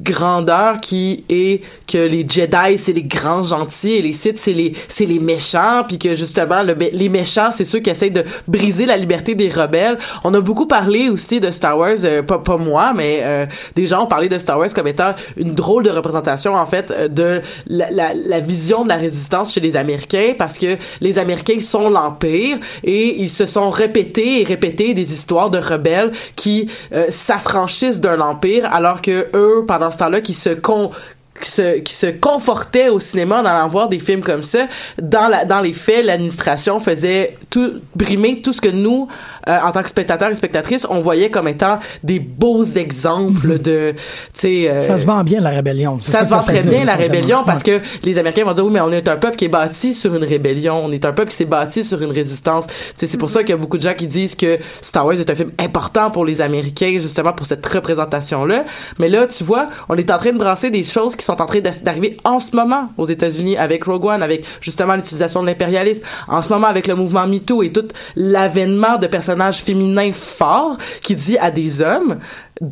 grandeur qui est que les Jedi c'est les grands gentils et les Sith c'est les c'est les méchants puis que justement le, les méchants c'est ceux qui essayent de briser la liberté des rebelles. On a beaucoup parlé aussi de Star Wars euh, pas pas moi mais euh, des gens ont parlé de Star Wars comme étant une drôle de représentation en fait euh, de la, vision de la résistance chez les Américains parce que les Américains sont l'empire et ils se sont répétés et répétés des histoires de rebelles qui s'affranchissent d'un empire alors que eux pendant ce temps-là qui se con qui se, qui se confortaient au cinéma en allant voir des films comme ça. Dans, la, dans les faits, l'administration faisait tout, brimer tout ce que nous, euh, en tant que spectateurs et spectatrices, on voyait comme étant des beaux exemples de, tu sais... euh, ça se vend bien, la rébellion. C'est ça se vend très bien la rébellion parce Ouais. que les Américains vont dire oui mais on est un peuple qui est bâti sur une rébellion, on est un peuple qui s'est bâti sur une résistance. Tu sais, c'est pour ça qu'il y a beaucoup de gens qui disent que Star Wars est un film important pour les Américains justement pour cette représentation là. Mais là tu vois, on est en train de brasser des choses qui sont en train d'arriver en ce moment aux États-Unis avec Rogue One, avec justement l'utilisation de l'impérialisme, en ce moment avec le mouvement MeToo et tout l'avènement de personnages féminins forts qui dit à des hommes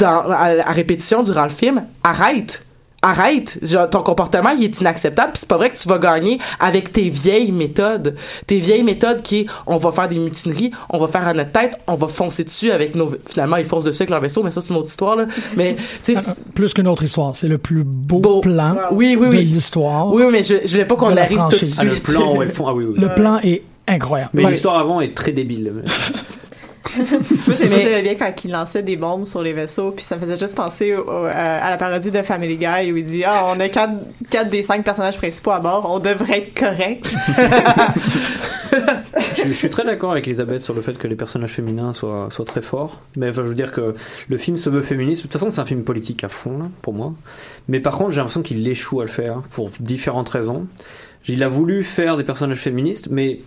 à, à répétition durant le film arrête arrête, genre, ton comportement il est inacceptable, puis c'est pas vrai que tu vas gagner avec tes vieilles méthodes. Tes vieilles méthodes qui est, on va faire des mutineries, on va faire à notre tête, on va foncer dessus avec nos finalement ils foncent dessus avec leur vaisseau, mais ça c'est une autre histoire là. Mais tu sais Ah, Plus qu'une autre histoire, c'est le plus beau, Beau. plan oui oui de oui. l'histoire. Oui, mais je, je voulais pas qu'on De arrive tout de. Ah, le suite. plan où elles font. Ah oui, oui. Le plan est incroyable. Mais Ouais. l'histoire avant est très débile. Moi, j'aimais Mais- j'aimais bien quand il lançait des bombes sur les vaisseaux, puis ça me faisait juste penser au- au- à la parodie de Family Guy où il dit Ah, on a quatre, quatre des cinq personnages principaux à bord, on devrait être correct. je, je suis très d'accord avec Elisabeth sur le fait que les personnages féminins soient, soient très forts. Mais enfin, je veux dire que le film se veut féministe. De toute façon, c'est un film politique à fond, là, pour moi. Mais par contre, j'ai l'impression qu'il échoue à le faire pour différentes raisons. Il a voulu faire des personnages féministes, mais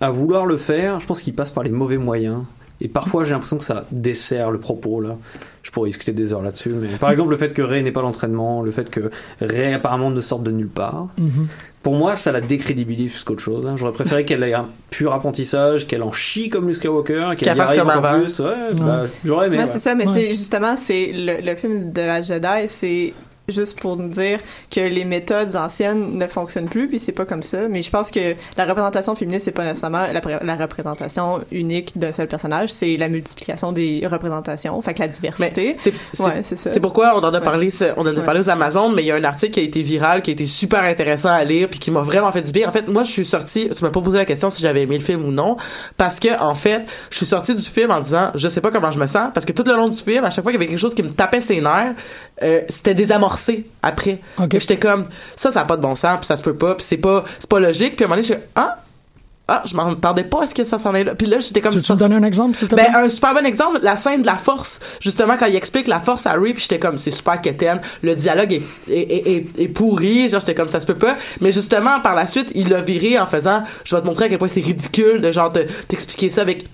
à vouloir le faire, je pense qu'il passe par les mauvais moyens. Et parfois, j'ai l'impression que ça dessert le propos, là. Je pourrais discuter des heures là-dessus, mais par exemple, le fait que Ray n'ait pas l'entraînement, le fait que Ray apparemment ne sorte de nulle part. Mhm. Pour moi, ça la décrédibilise plus qu'autre chose. hein. J'aurais préféré qu'elle ait un pur apprentissage, qu'elle en chie comme Luke Skywalker, qu'elle Qu'elle y arrive comme encore avant. plus. Ouais, bah, j'aurais aimé. Ouais, ouais. c'est ça, mais Ouais. c'est justement, c'est le, le film de la Jedi, c'est juste pour nous dire que les méthodes anciennes ne fonctionnent plus, puis c'est pas comme ça. Mais je pense que la représentation féministe, c'est pas nécessairement la, pré- la représentation unique d'un seul personnage, c'est la multiplication des représentations, fait que la diversité. c'est Ouais, ça. pourquoi on en a parlé, on en a Ouais. parlé aux Amazones, mais il y a un article qui a été viral, qui a été super intéressant à lire, puis qui m'a vraiment fait du bien. En fait, moi, je suis sortie, tu m'as pas posé la question si j'avais aimé le film ou non, parce que en fait, je suis sortie du film en disant, je sais pas comment je me sens, parce que tout le long du film, à chaque fois qu'il y avait quelque chose qui me tapait ses nerfs, euh, c'était désamorcé après. Ok. Et J'étais comme, ça, ça a pas de bon sens, puis ça se peut pas, puis c'est pas, c'est pas logique. Puis à un moment donné, je suis ah, ah, je m'entendais pas à ce que ça s'en est là. Puis là, j'étais comme Tu veux me donner un exemple, s'il te plaît? ben, un super bon exemple, la scène de la force. Justement, quand il explique la force à Ray, puis j'étais comme, c'est super quétaine. Le dialogue est, est, est, est- est pourri. Genre, j'étais comme, ça se peut pas. Mais justement, par la suite, il l'a viré en faisant, je vais te montrer à quel point c'est ridicule de genre te- t'expliquer ça avec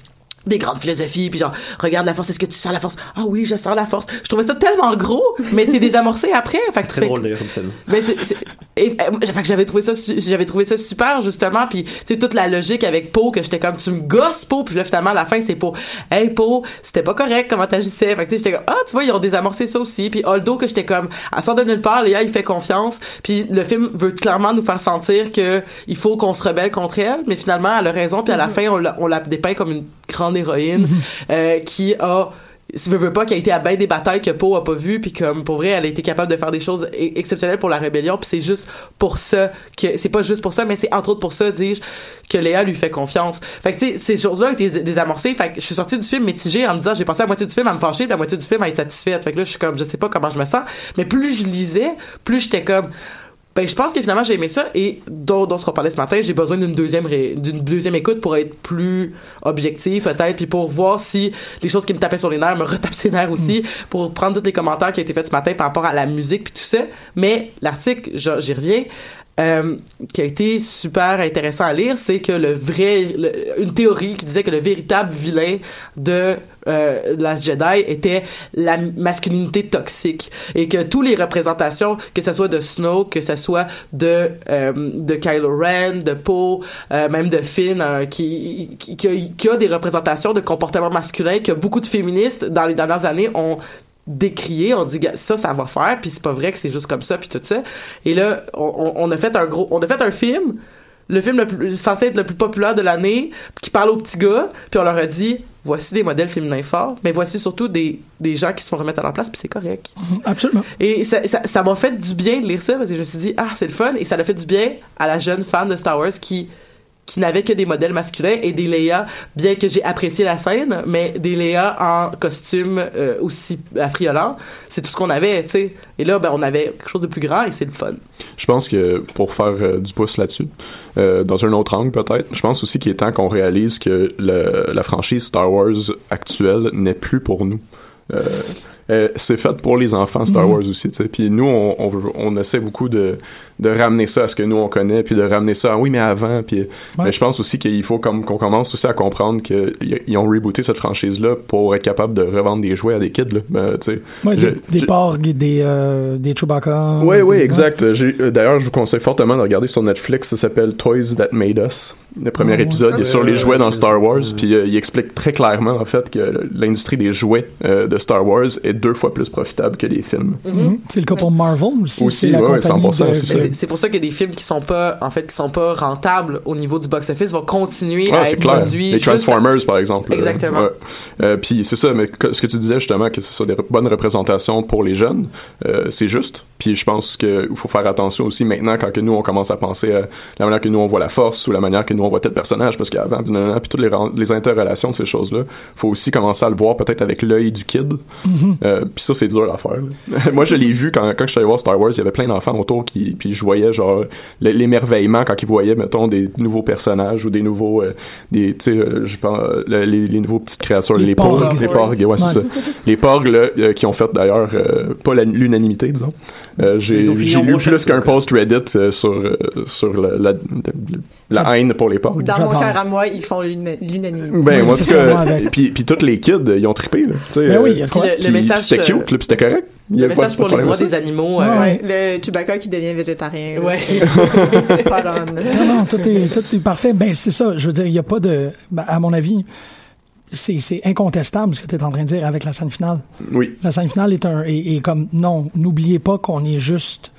des grandes philosophies puis genre regarde la force est-ce que tu sens la force? Ah oui je sens la force. Je trouvais ça tellement gros mais c'est désamorcé après. Fait que Très drôle d'ailleurs comme scène. mais c'est, c'est- et, fait que j'avais trouvé ça j'avais trouvé ça super justement puis tu sais toute la logique avec Poe que j'étais comme tu me gosses Poe puis là finalement à la fin c'est Poe. Hey Poe c'était pas correct comment t'agissais? Fait que tu sais j'étais comme ah tu vois ils ont désamorcé ça aussi puis Aldo que j'étais comme à sort de nulle part Léa il fait confiance puis le film veut clairement nous faire sentir que il faut qu'on se rebelle contre elle mais finalement elle a raison puis à la fin on la, on la dépeint comme une grande héroïne euh, qui a si veut, veut pas, qui a été à bien des batailles que Poe a pas vu, puis comme pour vrai, elle a été capable de faire des choses e- exceptionnelles pour la rébellion, puis c'est juste pour ça que c'est pas juste pour ça, mais c'est entre autres pour ça, dis-je, que Léa lui fait confiance. Fait que tu sais, ces choses-là ont été dés- désamorcées. Fait que je suis sortie du film mitigée en me disant, j'ai passé la moitié du film à me fâcher, puis la moitié du film à être satisfaite. Fait que là, je suis comme, je sais pas comment je me sens, mais plus je lisais, plus j'étais comme ben, je pense que finalement j'ai aimé ça et dans, dans ce qu'on parlait ce matin, j'ai besoin d'une deuxième deuxième écoute pour être plus objectif peut-être puis pour voir si les choses qui me tapaient sur les nerfs me retapent ses nerfs aussi pour prendre tous les commentaires qui ont été faits ce matin par rapport à la musique puis tout ça. Mais l'article, j'y reviens. Euh, qui a été super intéressant à lire, c'est que le vrai, une théorie qui disait que le véritable vilain de euh, Last Jedi était la masculinité toxique. Et que toutes les représentations, que ce soit de Snow, que ce soit de euh, de Kylo Ren, de Poe, euh, même de Finn, euh, qui, qui qui a, des représentations de comportement masculin que beaucoup de féministes dans les dernières années ont décrié, on dit ça ça va faire puis c'est pas vrai que c'est juste comme ça puis tout ça et là on, a fait un gros on a fait un film le film le plus, censé être le plus populaire de l'année qui parle aux petits gars puis on leur a dit voici des modèles féminins forts mais voici surtout des, des gens qui se font remettre à leur place puis c'est correct Absolument. et ça ça ça m'a fait du bien de lire ça parce que je me suis dit ah c'est le fun et ça l'a fait du bien à la jeune fan de Star Wars qui qui n'avait que des modèles masculins et des Leia, bien que j'ai apprécié la scène, mais des Leia en costume euh, aussi affriolant, c'est tout ce qu'on avait, tu sais. Et là, ben, on avait quelque chose de plus grand et c'est le fun. Je pense que pour faire euh, du pouce là-dessus, euh, dans un autre angle peut-être, je pense aussi qu'il est temps qu'on réalise que le- la franchise Star Wars actuelle n'est plus pour nous. Euh, euh, c'est fait pour les enfants Star Mhm. Wars aussi, tu sais. Puis nous, on, on, on essaie beaucoup de, de ramener ça à ce que nous on connaît, puis de ramener ça, à, oui, mais avant. Puis, mais je pense aussi qu'il faut comme qu'on commence aussi à comprendre qu'ils ont rebooté cette franchise-là pour être capable de revendre des jouets à des kids, là. Ben, tu sais. Ouais, Je- des, des porgs, des, euh, des Chewbacca. oui, oui, exact. Euh, D'ailleurs, je vous conseille fortement de regarder sur Netflix. Ça s'appelle Toys That Made Us. Le premier Ah, ouais. épisode, il est sur les Euh, jouets dans Star Wars, puis euh, il explique très clairement en fait que l'industrie des jouets euh, de Star Wars est deux fois plus profitable que les films. Mhm. C'est le cas pour Marvel aussi. Aussi, c'est la ouais, ouais, compagnie 100%, de- c'est Mais ça. C'est- pour ça que des films qui sont pas, en fait, qui sont pas rentables au niveau du box-office vont continuer Ah, à être clair. produits. Les Transformers, par exemple. euh, Exactement. Euh, puis c'est ça, mais que- ce que tu disais justement, que ce soit des re- bonnes représentations pour les jeunes, euh, c'est juste. Puis je pense qu'il faut faire attention aussi maintenant quand que nous on commence à penser à la manière que nous on voit la force ou la manière que nous on voit tel personnage, parce qu'avant, puis toutes les, les interrelations de ces choses-là, faut aussi commencer à le voir peut-être avec l'œil du kid. Euh, puis ça c'est dur à faire. là. Moi je l'ai vu quand, quand je suis allé voir Star Wars, il y avait plein d'enfants autour qui, puis je voyais genre l'émerveillement quand ils voyaient mettons des nouveaux personnages ou des nouveaux, euh, des, tu sais, euh, je pense le- les, les nouveaux petites créatures, Les les, porgs. porgs, les porgs, ouais, c'est ça. Les porgs là, euh, qui ont fait d'ailleurs euh, pas l'unanimité disons. Euh, j'ai lu plus qu'un post Reddit euh, sur euh, sur la, la, la haine pour les porgs. Dans mon cœur à moi, ils font l'una- l'unanimité. Ben, Oui, en tout cas, puis, puis tous les kids, ils ont trippé, là. Tu sais, Ben oui, euh. Puis le, message, c'était cute, puis c'était correct. Il y pas- message pour les droits des animaux. Euh, ouais. Le Chewbacca qui devient végétarien. Ouais. C'est pas long. Non, non, tout est, tout est parfait. Ben, c'est ça. Je veux dire, il n'y a pas de. ben, à mon avis, c'est c'est incontestable ce que tu es en train de dire avec la scène finale. Oui. La scène finale est un est, est comme non, n'oubliez pas qu'on est juste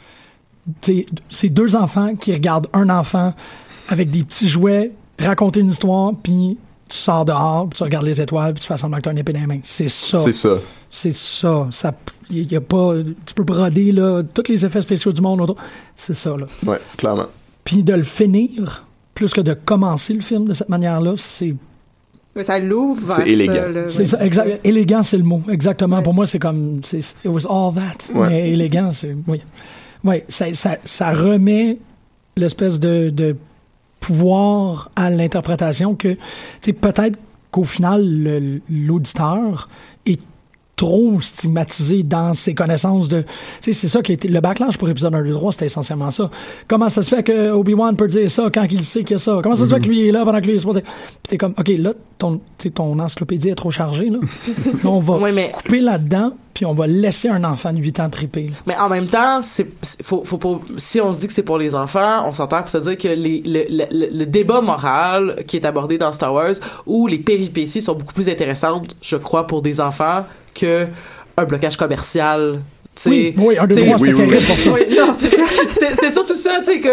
c'est deux enfants qui regardent un enfant avec des petits jouets raconter une histoire puis tu sors dehors, puis tu regardes les étoiles, puis tu fais semblant que t'as un épée dans les mains. C'est ça. C'est ça. C'est ça. Ça, y, y a pas, tu peux broder là tous les effets spéciaux du monde autour. C'est ça là. Ouais, clairement. Puis de le finir plus que de commencer le film de cette manière-là, c'est Mais ça l'ouvre C'est élégant. là, c'est ça, exact. Élégant, c'est le mot. Exactement. Ouais. Pour moi, c'est comme, c'est, it was all that. Ouais. Mais élégant, c'est, oui. Oui, ça, ça, ça remet l'espèce de, de pouvoir à l'interprétation que, tu sais, peut-être qu'au final, le- l'auditeur est trop stigmatisé dans ses connaissances de... Tu sais, c'est ça qui a été... Le backlash pour épisode 1, 2, 3, c'était essentiellement ça. Comment ça se fait que Obi-Wan peut dire ça quand il sait qu'il y a ça? Comment ça se fait que lui est là pendant que lui est supposé... Puis t'es comme, OK, là, ton, encyclopédie est trop chargée, là. Là, on va Ouais, mais- couper là-dedans, puis on va laisser un enfant de 8 ans triper. là. Mais en même temps, c'est c'est- faut, faut pas, si on se dit que c'est pour les enfants, on s'entend pour se dire que les, le, le, le- le débat moral qui est abordé dans Star Wars, ou les péripéties sont beaucoup plus intéressantes, je crois, pour des enfants que un blocage commercial. Oui, oui, un, deux, trois, c'était oui, oui, terrible oui. pour ça. Oui, non, c'est surtout ça, tu sais, que,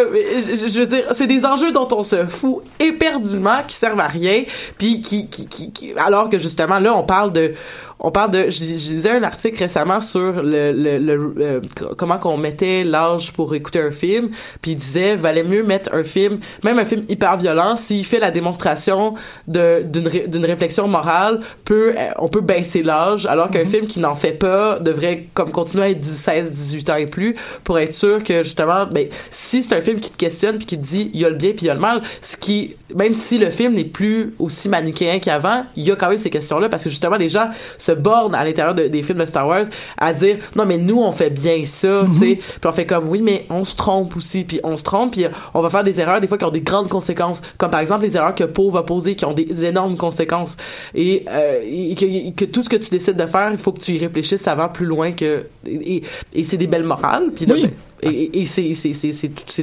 je, je veux dire, c'est des enjeux dont on se fout éperdument, qui servent à rien, puis qui, qui, qui, qui- alors que justement, là, on parle de, on parle de, je, lisais un article récemment sur le, le, le- euh, comment qu'on mettait l'âge pour écouter un film, puis il disait, valait mieux mettre un film, même un film hyper violent, s'il fait la démonstration de, d'une, ré- d'une réflexion morale, peut, euh, on peut baisser l'âge, alors qu'un film qui n'en fait pas devrait, comme, continuer à être 16, 18 ans et plus, pour être sûr que, justement, ben, si c'est un film qui te questionne puis qui te dit, il y a le bien puis il y a le mal, ce qui, même si le film n'est plus aussi manichéen qu'avant, il y a quand même ces questions-là, parce que, justement, les gens se bornent à l'intérieur de- des films de Star Wars à dire, non, mais nous, on fait bien ça, tu sais, puis on fait comme, oui, mais on se trompe aussi, puis on se trompe, puis on va faire des erreurs, des fois, qui ont des grandes conséquences, comme par exemple les erreurs que Poe va poser, qui ont des énormes conséquences, et, euh, et que, que tout ce que tu décides de faire, il faut que tu y réfléchisses avant plus loin que, et, et c'est des belles morales, puis Oui. et, et- c'est,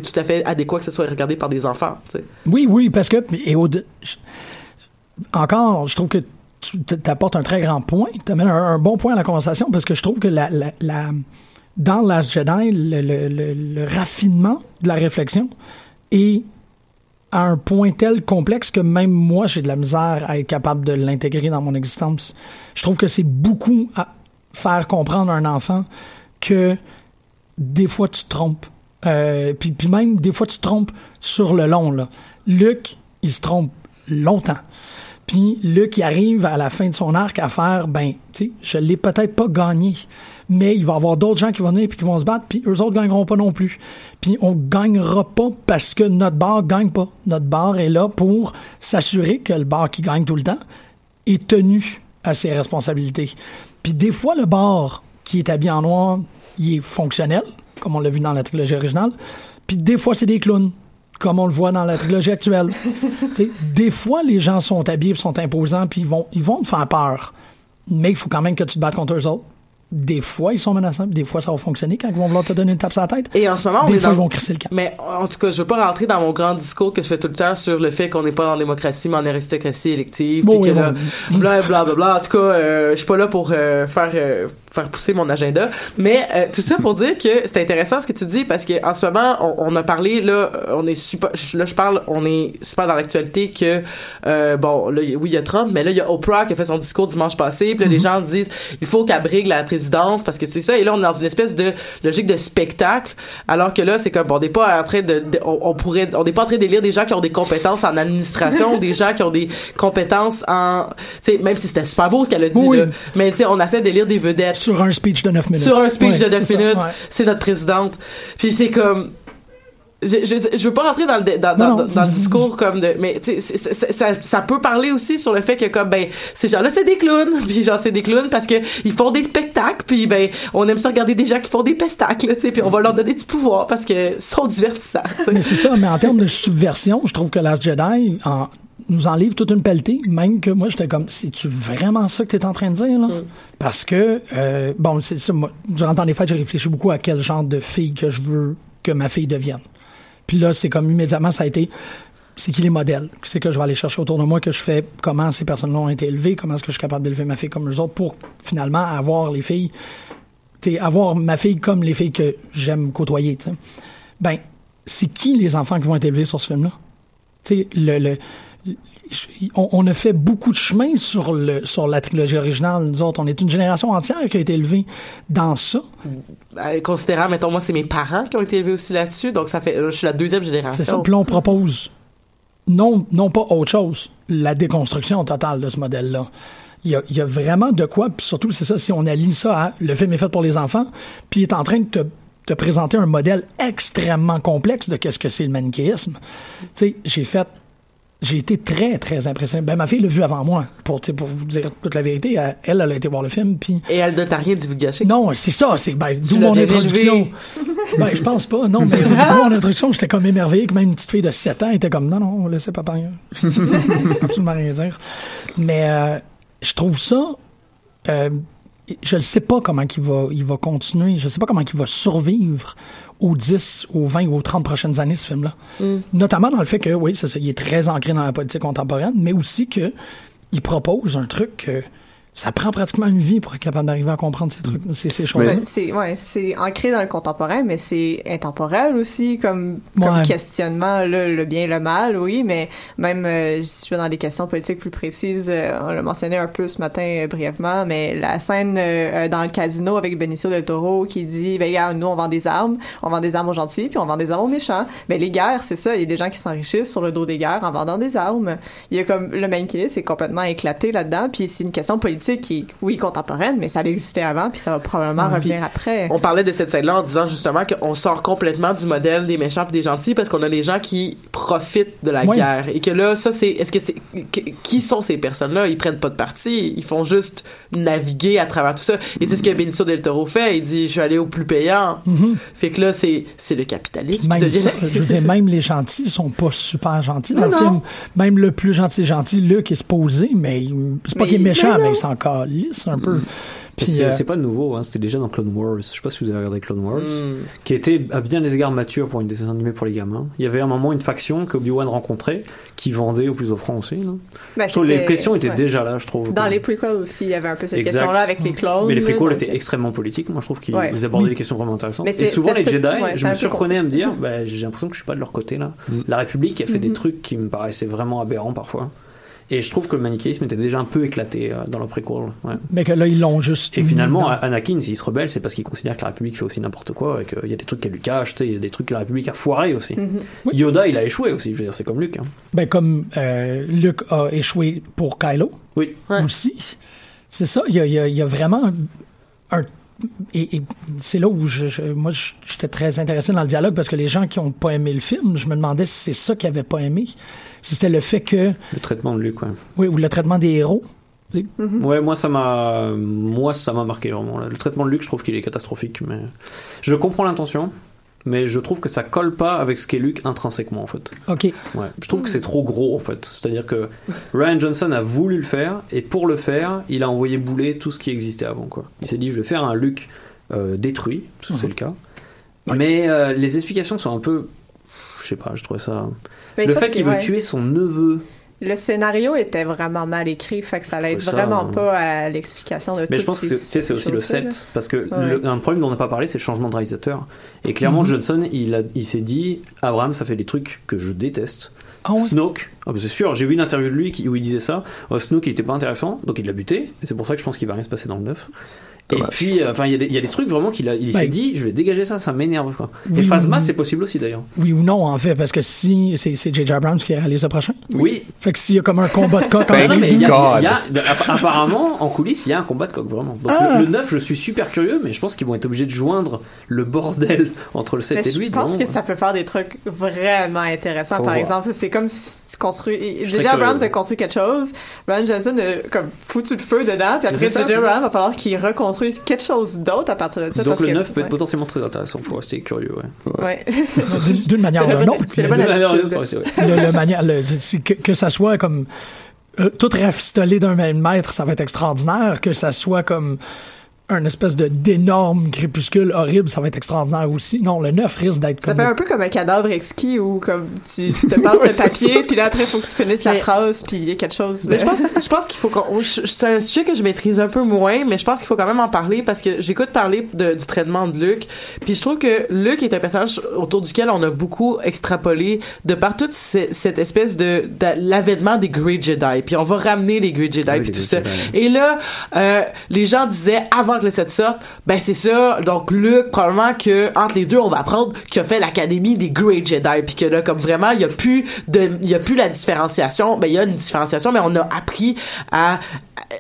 tout- à fait adéquat que ce soit regardé par des enfants, tu sais. Oui, oui, parce que, et au, encore, je trouve que tu apportes un très grand point, tu amènes un, bon point à la conversation, parce que je trouve que la, la, la- dans Last Jedi, le, raffinement de la réflexion est à un point tel complexe que même moi, j'ai de la misère à être capable de l'intégrer dans mon existence. Je trouve que c'est beaucoup à faire comprendre à un enfant que des fois tu trompes. Euh, puis, même, des fois tu trompes sur le long. Là. Luc, il se trompe longtemps. Puis Luc, il arrive à la fin de son arc à faire, ben, tu sais, je l'ai peut-être pas gagné, mais il va y avoir d'autres gens qui vont venir puis qui vont se battre, puis eux autres gagneront pas non plus. Puis on gagnera pas parce que notre bar gagne pas. Notre bar est là pour s'assurer que le bar qui gagne tout le temps est tenu à ses responsabilités. Puis des fois, le bar qui est habillé en noir, il est fonctionnel, comme on l'a vu dans la trilogie originale. Puis des fois, c'est des clowns, comme on le voit dans la trilogie actuelle. Des fois, les gens sont habillés, sont imposants, puis ils vont, ils vont te faire peur. Mais il faut quand même que tu te battes contre eux autres. Des fois, ils sont menaçants, des fois, ça va fonctionner quand ils vont vouloir te donner une tape sur la tête. Et en ce moment, on Des est fois, dans- ils vont crisser le camp. Mais en tout cas, je veux pas rentrer dans mon grand discours que je fais tout le temps sur le fait qu'on n'est pas en démocratie, mais en aristocratie élective. Bon, oui, que là, bon. bla, bla, bla, bla. En tout cas, euh, je suis pas là pour euh, faire euh, faire pousser mon agenda. Mais euh, tout ça pour dire que c'est intéressant ce que tu dis parce que en ce moment, on, on a parlé là, on est super. Là, je parle, on est super dans l'actualité que euh, bon, là, oui, il y a Trump, mais là, il y a Oprah qui a fait son discours dimanche passé. Puis là, les gens disent, il faut qu'elle brigue la présidence parce que c'est ça. Et là, on est dans une espèce de logique de spectacle, alors que là, c'est comme on n'est pas en train de, de- on, on pourrait, on n'est pas en train d'élire des gens qui ont des compétences en administration, des gens qui ont des compétences en, tu sais, même si c'était super beau ce qu'elle a dit, Oui. là, mais tu sais, on essaie d'élire des vedettes Sur un speech de 9 minutes. sur un speech Ouais, de 9 c'est ça, minutes, ouais. c'est notre présidente. Puis c'est comme je, je, je veux pas rentrer dans le dans, dans, dans le discours comme de mais tu ça, ça peut parler aussi sur le fait que comme ben ces gens-là c'est des clowns puis genre c'est des clowns parce que ils font des spectacles puis ben on aime ça regarder des gens qui font des pestacles tu sais puis on va leur donner du pouvoir parce que sont divertissants tu sais. Mais c'est ça, mais en termes de subversion, je trouve que Last Jedi en- nous en livre toute une pelletée, même que moi, j'étais comme, c'est-tu vraiment ça que tu es en train de dire, là? Parce que, euh, bon, c'est ça, moi, durant le temps des fêtes, j'ai réfléchi beaucoup à quel genre de fille que je veux que ma fille devienne. Puis là, c'est comme immédiatement, ça a été c'est qui les modèles, c'est que je vais aller chercher autour de moi, que je fais? Comment ces personnes-là ont été élevées, comment est-ce que je suis capable d'élever ma fille comme les autres pour finalement avoir les filles, t'sais, avoir ma fille comme les filles que j'aime côtoyer. t'sais. Ben, c'est qui les enfants qui vont être élevés sur ce film-là? T'sais, le, le, on, on a fait beaucoup de chemin sur le sur la trilogie originale. Nous autres, on est une génération entière qui a été élevée dans ça. Euh, considérant, mettons, moi, c'est mes parents qui ont été élevés aussi là-dessus, donc ça fait, je suis la deuxième C'est ça. génération. Puis on propose non, non pas autre chose, la déconstruction totale de ce modèle-là. Il y, a, il y a vraiment de quoi, puis surtout, c'est ça, si on aligne ça à le film est fait pour les enfants, puis il est en train de te, te présenter un modèle extrêmement complexe de qu'est-ce que c'est le manichéisme. Tu sais, j'ai fait j'ai été très, très impressionné. Ben, ma fille l'a vu avant moi, pour, pour vous dire toute la vérité. Elle, elle a été voir le film, puis Et elle ne t'a rien dit vous de gâcher. non, c'est ça, c'est ben, d'où mon introduction. ben, je pense pas, non, mais d'où mon introduction, j'étais comme émerveillé que même une petite fille de 7 ans était comme non, non, laissez papa rien. Absolument rien dire. Mais euh, je trouve ça. Euh, je ne sais pas comment il va, il va continuer. Je ne sais pas comment il va survivre aux 10, aux 20 ou aux 30 prochaines années, ce film-là. Notamment dans le fait que, oui, c'est ça, il est très ancré dans la politique contemporaine, mais aussi que il propose un truc que ça prend pratiquement une vie pour être capable d'arriver à comprendre ces trucs, ces, ces choses-là. Ben, c'est ouais, c'est ancré dans le contemporain, mais c'est intemporel aussi comme, comme questionnement là, le bien et le mal, oui, mais même euh, si je vais dans des questions politiques plus précises, euh, on l'a mentionné un peu ce matin euh, brièvement, mais la scène euh, euh, dans le casino avec Benicio del Toro qui dit ben nous on vend des armes, on vend des armes aux gentils, puis on vend des armes aux méchants. Ben les guerres, c'est ça, il y a des gens qui s'enrichissent sur le dos des guerres en vendant des armes. Il y a comme le manichéisme c'est complètement éclaté là-dedans, puis c'est une question politique qui est, oui contemporaine, mais ça existait avant, puis ça va probablement revenir après. On parlait de cette scène-là en disant justement qu'on sort complètement du modèle des méchants et des gentils parce qu'on a des gens qui profitent de la Oui. guerre et que là, ça c'est, est-ce que c'est, qui- sont ces personnes-là? Ils prennent pas de parti, ils font juste naviguer à travers tout ça. Et c'est ce que Benicio del Toro fait. Il dit, je suis allé au plus payant. Fait que là, c'est, c'est le capitalisme qui Même devient. ça, je veux dire, même les gentils sont pas super gentils dans Non, le non. film. Même le plus gentil gentil, Luc, est supposé, mais c'est pas Mais- qu'il est méchant, mais mais il s'en calisse un peu. C'est euh, c'est pas nouveau, hein, c'était déjà dans Clone Wars. Je sais pas si vous avez regardé Clone Wars, Hmm. qui était à bien des égards mature pour une dessin animé pour les gamins. Il y avait un moment une faction que Obi-Wan rencontrait qui vendait au plus offrant aussi. Je trouve les questions étaient ouais. déjà là, je trouve. Dans les prequels aussi, il y avait un peu cette question-là avec les clones. Mais les donc- étaient extrêmement politiques. Moi, je trouve qu'ils Ouais. abordaient Oui. des questions vraiment intéressantes. Mais Et souvent, les Jedi, ouais, je me surprenais à me dire, bah, j'ai l'impression que je suis pas de leur côté là. La République a fait des trucs qui me paraissaient vraiment aberrants parfois. Et je trouve que le manichéisme était déjà un peu éclaté euh, dans le préquel. Ouais. mais que là, ils l'ont juste. Et finalement, dans- Anakin, s'il se rebelle, c'est parce qu'il considère que la République fait aussi n'importe quoi et qu'il y a des trucs qu'elle lui cache, il y a des trucs que la République a foiré aussi. Oui. Yoda, il a échoué aussi, je veux dire, c'est comme Luke. hein. ben, comme euh, Luc a échoué pour Kylo Oui. Ouais. aussi. C'est ça, il y a, il y a- il y a vraiment un. Et, et c'est là où je, je- moi j'étais très intéressé dans le dialogue parce que les gens qui ont pas aimé le film, je me demandais si c'est ça qu'ils avaient pas aimé. Si c'était le fait que, Le traitement de Luke, ouais. oui, ou le traitement des héros. Ouais, moi ça m'a, moi ça m'a marqué vraiment. Le traitement de Luke, je trouve qu'il est catastrophique, mais je comprends l'intention, mais je trouve que ça colle pas avec ce qu'est Luke intrinsèquement en fait. OK. Ouais, je trouve que c'est trop gros en fait. C'est-à-dire que Ryan Johnson a voulu le faire et pour le faire, il a envoyé bouler tout ce qui existait avant quoi. Il s'est dit je vais faire un Luke euh, détruit, parce que c'est le cas. Mais euh, les explications sont un peu, je sais pas, je trouvais ça. Mais le fait qu'il veut ouais. tuer son neveu. Le scénario était vraiment mal écrit, fait que ça l'aide vraiment euh, pas à l'explication de Mais toutes je pense que ces- c'est- tu sais, c'est aussi le là. set, parce que Ouais. le- un problème dont on n'a pas parlé, c'est le changement de réalisateur. Et clairement, Mhm. Johnson, il, a- il s'est dit, Abraham, ça fait des trucs que je déteste. Ah ouais? Snoke, ah c'est sûr, j'ai vu une interview de lui qui- où il disait ça. Euh, Snoke, il était pas intéressant, donc il l'a buté. Et c'est pour ça que je pense qu'il va rien se passer dans le 9. Et Dommage. puis, euh, enfin, il y, a des- il y a des trucs vraiment qu'il a, il s'est dit, je vais dégager ça, ça m'énerve quoi. Oui, et Phasma, oui. c'est possible aussi d'ailleurs. Oui ou non, en fait, parce que si c'est c'est J.J. Abrams qui réalise le prochain. Oui. Fait que s'il y a comme un combat de coq Ben, il y a- y apparemment, en coulisses, il y a un combat de coq, vraiment. Donc Ah. le, le 9, je suis super curieux, mais je pense qu'ils vont être obligés de joindre le bordel entre le 7 Mais et le 8. je pense que ça peut faire des trucs vraiment intéressants. Faut Par voir. exemple, c'est comme si tu construis. Déjà, Abrams curieux. a construit quelque chose. Brian Johnson a comme foutu le feu dedans. Puis après, J.J. Abrams va falloir qu'il reconstruise quelque chose d'autre à partir de ça. Donc parce le que- 9 peut être ouais. potentiellement très intéressant, faut rester curieux. Ouais. Ouais. d'une- manière ou d'une autre. que ça soit comme euh, tout rafistolé d'un même maître, ça va être extraordinaire. Que ça soit comme un espèce de d'énorme crépuscule horrible, ça va être extraordinaire aussi. Non, le 9 risque d'être Ça comme fait un peu comme un cadavre exquis où comme tu te passes Ouais, le papier, puis là après faut que tu finisses la Mais- phrase, puis il y a quelque chose. Mais de- je pense, je pense qu'il faut qu'on, c'est un sujet que je maîtrise un peu moins, mais je pense qu'il faut quand même en parler parce que j'écoute parler de- du traitement de Luke, puis je trouve que Luke est un personnage autour duquel on a beaucoup extrapolé de par toute ce- cette espèce de, de l'avènement des Grey Jedi, puis on va ramener les Grey Jedi Oui, puis tout ça. Jedi. Et là, euh, les gens disaient avant set sorte, ben c'est ça. Donc Luke, probablement que entre les deux, on va apprendre qu'il a fait l'académie des Grey Jedi, puis que là, comme vraiment, il y a plus de, il y a plus la différenciation. Ben il y a une différenciation, mais on a appris à,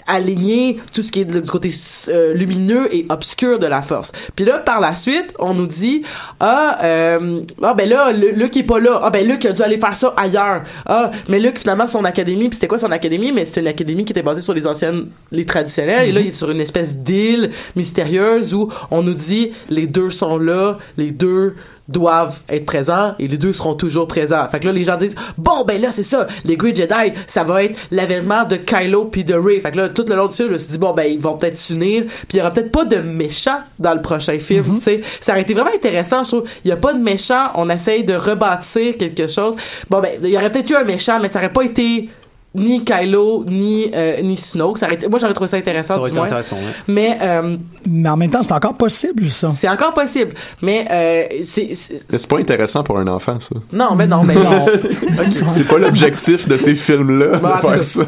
aligner tout ce qui est du côté euh, lumineux et obscur de la Force. Puis là, par la suite, on nous dit ah, euh, ah ben là, Luke est pas là. Ah ben Luke a dû aller faire ça ailleurs. Ah, mais Luke finalement son académie, puis c'était quoi son académie? Mais c'était une académie qui était basée sur les anciennes, les traditionnelles. Et là, il est sur une espèce d'île mystérieuse où on nous dit les deux sont là, les deux doivent être présents et les deux seront toujours présents. Fait que là, les gens disent, bon, ben là, c'est ça, les Grey Jedi, ça va être l'avènement de Kylo puis de Rey. Fait que là, tout le long du film, je me suis dit, bon, ben, ils vont peut-être s'unir puis il y aura peut-être pas de méchants dans le prochain film, tu sais. Ça aurait été vraiment intéressant, je trouve. Il y a pas de méchants, on essaye de rebâtir quelque chose. Bon, ben, il y aurait peut-être eu un méchant, mais ça aurait pas été ni Kylo, ni, euh, ni Snoke. Ça aurait été- moi, j'aurais trouvé ça intéressant, Ça aurait du été moins. intéressant, ouais. Mais, euh, Mais en même temps, c'est encore possible, ça. c'est encore possible. Mais, euh, c'est, c'est- pas intéressant pour un enfant, ça. non, mais non, mais non. C'est pas l'objectif de ces films-là Bah, de faire ça.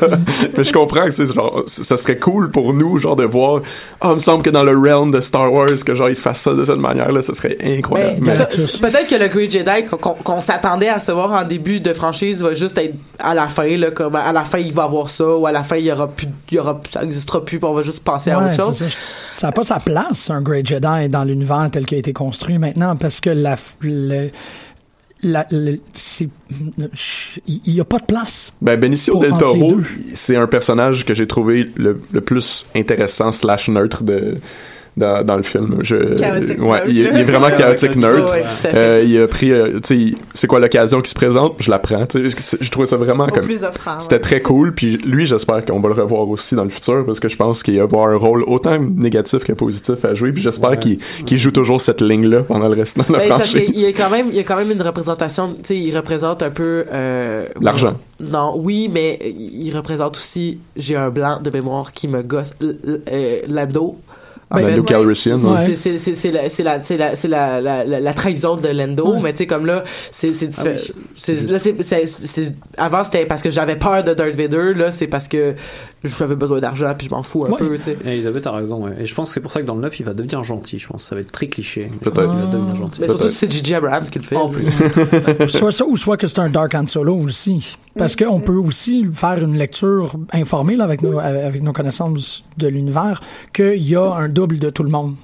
Mais je comprends que c'est genre, ça serait cool pour nous, genre, de voir, ah, il me semble que dans le realm de Star Wars, que genre, ils fassent ça de cette manière-là, ça serait incroyable. Mais Mais- peut-être que le Grey Jedi qu'on, s'attendait à se voir en début de franchise va juste être à la fin, là, comme à la fin il va avoir ça, ou à la fin il y aura plus, il y aura, ça n'existera plus, puis on va juste passer à autre chose. ça. N'a pas sa place, un Great Jedi, dans l'univers tel qu'il a été construit maintenant, parce que la, le, la, le- c'est, il n'y a pas de place. Ben, Benicio Pour del Toro, c'est un personnage que j'ai trouvé le, le plus intéressant slash neutre de, dans, dans le film. Je, Chaotique ouais, il, est- il est vraiment chaotique neutre. Ouais, tout à fait. Euh, il a pris, euh, tu sais, c'est quoi l'occasion qui se présente, je la prends. tu sais, Je trouvais ça vraiment au comme plus offrant. C'était ouais. très cool, puis lui, j'espère qu'on va le revoir aussi dans le futur, parce que je pense qu'il va avoir un rôle autant négatif que positif à jouer, puis j'espère Ouais. qu'il qu'il joue toujours cette ligne-là pendant le restant de la Ben, franchise. qu'il y a quand même, il y a quand même une représentation, tu sais, il représente un peu, euh, L'argent. Non, oui, mais il représente aussi, j'ai un blanc de mémoire qui me gosse, L- euh, Lando. Calrissian, c'est- ouais. la c'est la c'est la c'est la, trahison de Lando Ouais. mais tu sais comme là c'est c'est Ah oui. diffé- c'est là c'est c'est- c'est- avant c'était parce que j'avais peur de Darth Vader là c'est parce que j'avais besoin d'argent puis je m'en fous un Ouais. peu tu sais Elisabeth a raison, ouais. Et je pense que c'est pour ça que dans le 9, il va devenir gentil. Je pense que ça va être très cliché. Peut-être. qu'il va devenir gentil. mais surtout si c'est J.J. Abrams qui le fait En là. plus. soit ça ou soit que c'est un Dark Han Solo aussi. Parce qu'on peut aussi faire une lecture informée là, avec, nos, avec nos connaissances de l'univers qu'il y a un double de tout le monde.